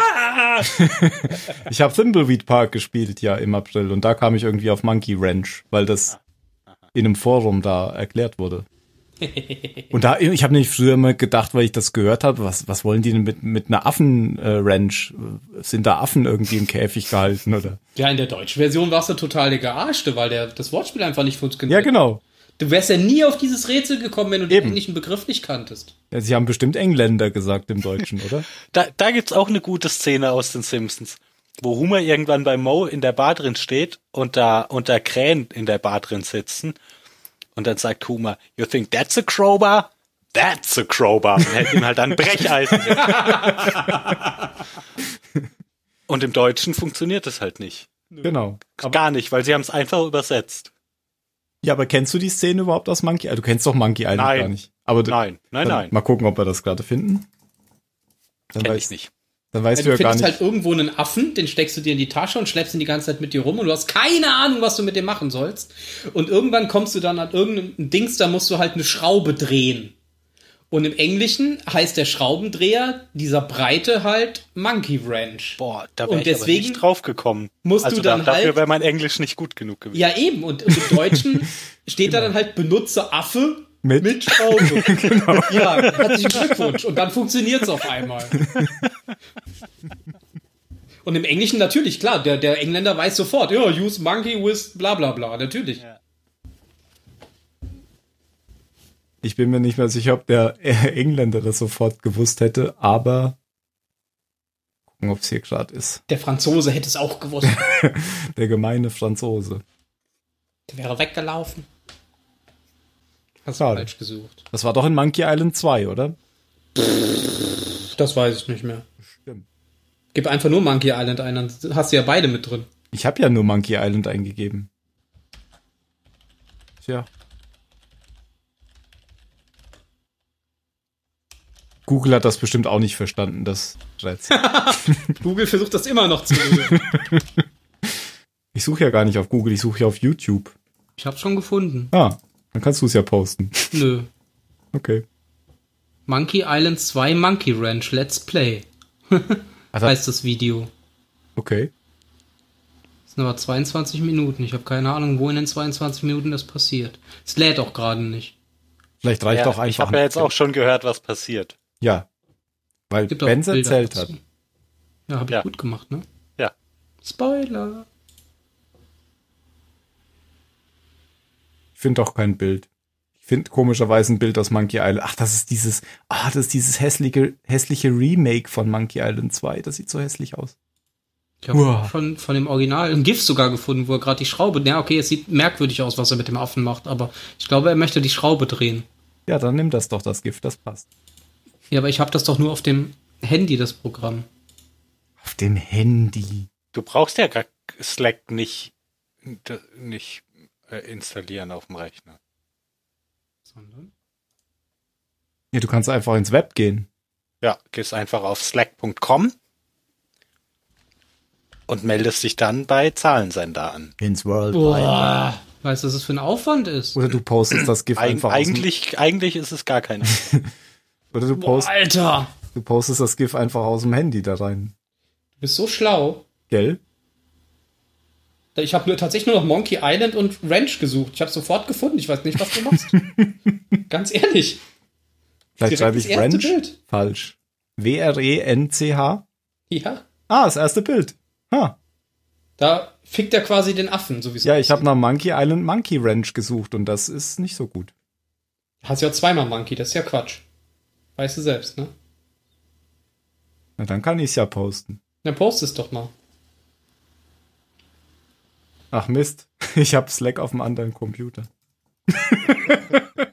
C: Ich habe Thimbleweed Park gespielt, ja, im April. Und da kam ich irgendwie auf Monkey Ranch, weil das in einem Forum da erklärt wurde. Und da, ich habe nämlich früher immer gedacht, weil ich das gehört habe, was, was wollen die denn mit, mit einer Affen-Ranch? Sind da Affen irgendwie im Käfig gehalten, oder?
B: Ja, in der deutschen Version warst du total der Gearschte, weil der, das Wortspiel einfach nicht funktioniert.
C: Ja, genau.
B: Du wärst ja nie auf dieses Rätsel gekommen, wenn du den
C: Eben.
B: englischen Begriff nicht kanntest.
C: Ja, Sie haben bestimmt Engländer gesagt im Deutschen, oder?
A: Da, da gibt's auch eine gute Szene aus den Simpsons, wo Homer irgendwann bei Mo in der Bar drin steht und da und da Krähen in der Bar drin sitzen. Und dann sagt Homer, you think that's a crowbar? That's a crowbar. Und hält ihm halt ein Brecheisen. und im Deutschen funktioniert das halt nicht.
C: Genau.
A: Gar nicht, weil sie haben es einfach übersetzt.
C: Ja, aber kennst du die Szene überhaupt aus Monkey Island? Du kennst doch Monkey Island
A: Nein.
C: gar nicht. Aber du,
A: Nein, nein, nein.
C: Mal gucken, ob wir das gerade finden. Dann,
A: Kenn
C: weiß,
A: ich nicht.
C: dann weißt
B: Ja,
C: du
B: du
C: ja gar
B: findest
C: nicht.
B: halt irgendwo einen Affen, den steckst du dir in die Tasche und schleppst ihn die ganze Zeit mit dir rum und du hast keine Ahnung, was du mit dem machen sollst. Und irgendwann kommst du dann an irgendeinem Dings, da musst du halt eine Schraube drehen. Und im Englischen heißt der Schraubendreher dieser Breite halt Monkey Wrench.
A: Boah, da
B: Und
A: wäre ich aber
B: deswegen
A: nicht drauf gekommen.
B: musst
A: also
B: du dann
A: da, dafür
B: halt-
A: wäre mein Englisch nicht gut genug gewesen.
B: Ja, eben. Und im Deutschen steht da dann halt Benutzer Affe
C: Mit?
B: mit Schraube. Ja, herzlichen Glückwunsch. Und dann funktioniert's auf einmal. Und im Englischen natürlich, klar, der, der Engländer weiß sofort, ja, use monkey with bla bla bla, natürlich.
A: Ja.
C: Ich bin mir nicht mehr sicher, ob der Engländer das sofort gewusst hätte, aber gucken, ob es hier gerade ist.
B: Der Franzose hätte es auch gewusst.
C: Der gemeine Franzose.
B: Der wäre weggelaufen. Hast du falsch gesucht.
C: Das war doch in Monkey Island 2, oder?
B: Das weiß ich nicht mehr.
C: Stimmt.
B: Gib einfach nur Monkey Island ein, dann hast du ja beide mit drin.
C: Ich habe ja nur Monkey Island eingegeben. Tja. Google hat das bestimmt auch nicht verstanden, das.
B: Google versucht das immer noch zu lösen.
C: Ich suche ja gar nicht auf Google, ich suche ja auf YouTube.
B: Ich hab's schon gefunden.
C: Ah, dann kannst du es ja posten.
B: Nö.
C: Okay.
B: Monkey Island 2 Monkey Ranch Let's Play
C: Also,
B: heißt das Video.
C: okay.
B: Das sind aber 22 Minuten. Ich habe keine Ahnung, wo in den 22 Minuten das passiert. Es lädt auch gerade nicht.
C: Vielleicht reicht
A: Ja,
C: doch einfach.
A: ich habe ja jetzt auch schon gehört, was passiert.
C: Ja. Weil
B: Gibt auch
C: Benz erzählt
B: dazu.
C: hat.
B: Ja, habe ich
A: Ja.
B: gut gemacht, ne?
A: Ja.
B: Spoiler.
C: Ich finde doch kein Bild. Ich finde komischerweise ein Bild aus Monkey Island. Ach, das ist dieses, ah, das ist dieses hässliche, hässliche Remake von Monkey Island 2. Das sieht so hässlich aus.
B: Ich habe von, von dem Original ein GIF sogar gefunden, wo er gerade die Schraube. Ja, okay, es sieht merkwürdig aus, was er mit dem Affen macht, aber ich glaube, er möchte die Schraube drehen.
C: Ja, dann nimm das doch, das Gift, das passt.
B: Ja, aber ich habe das doch nur auf dem Handy, das Programm.
C: Auf dem Handy.
A: Du brauchst ja gar Slack nicht, nicht äh, installieren auf dem Rechner.
B: Sondern?
C: Ja, du kannst einfach ins Web gehen.
A: Ja, gehst einfach auf slack.com und meldest dich dann bei Zahlensender an.
C: Ins World
B: Boah. Weißt du, was das für ein Aufwand ist?
C: Oder du postest das GIF
A: Eig
C: einfach
A: eigentlich, eigentlich ist es gar keine.
C: oder du,
B: Boah,
C: post,
B: Alter.
C: du postest das GIF einfach aus dem Handy da rein.
B: Du bist so schlau.
C: Gell?
B: Ich habe nur tatsächlich nur noch Monkey Island und Ranch gesucht. Ich habe sofort gefunden. Ich weiß nicht, was du machst. Ganz ehrlich.
C: Vielleicht schreibe ich Ranch
B: Bild.
C: falsch. W-R-E-N-C-H?
B: Ja.
C: Ah, das erste Bild. Ha.
B: Da fickt er quasi den Affen, sowieso.
C: Ja, ich habe nach Monkey Island Monkey Ranch gesucht und das ist nicht so gut.
B: Hast ja zweimal Monkey, das ist ja Quatsch. Weißt du selbst, ne?
C: Na, dann kann ich es ja posten.
B: Dann post es doch mal.
C: Ach Mist, ich habe Slack auf dem anderen Computer.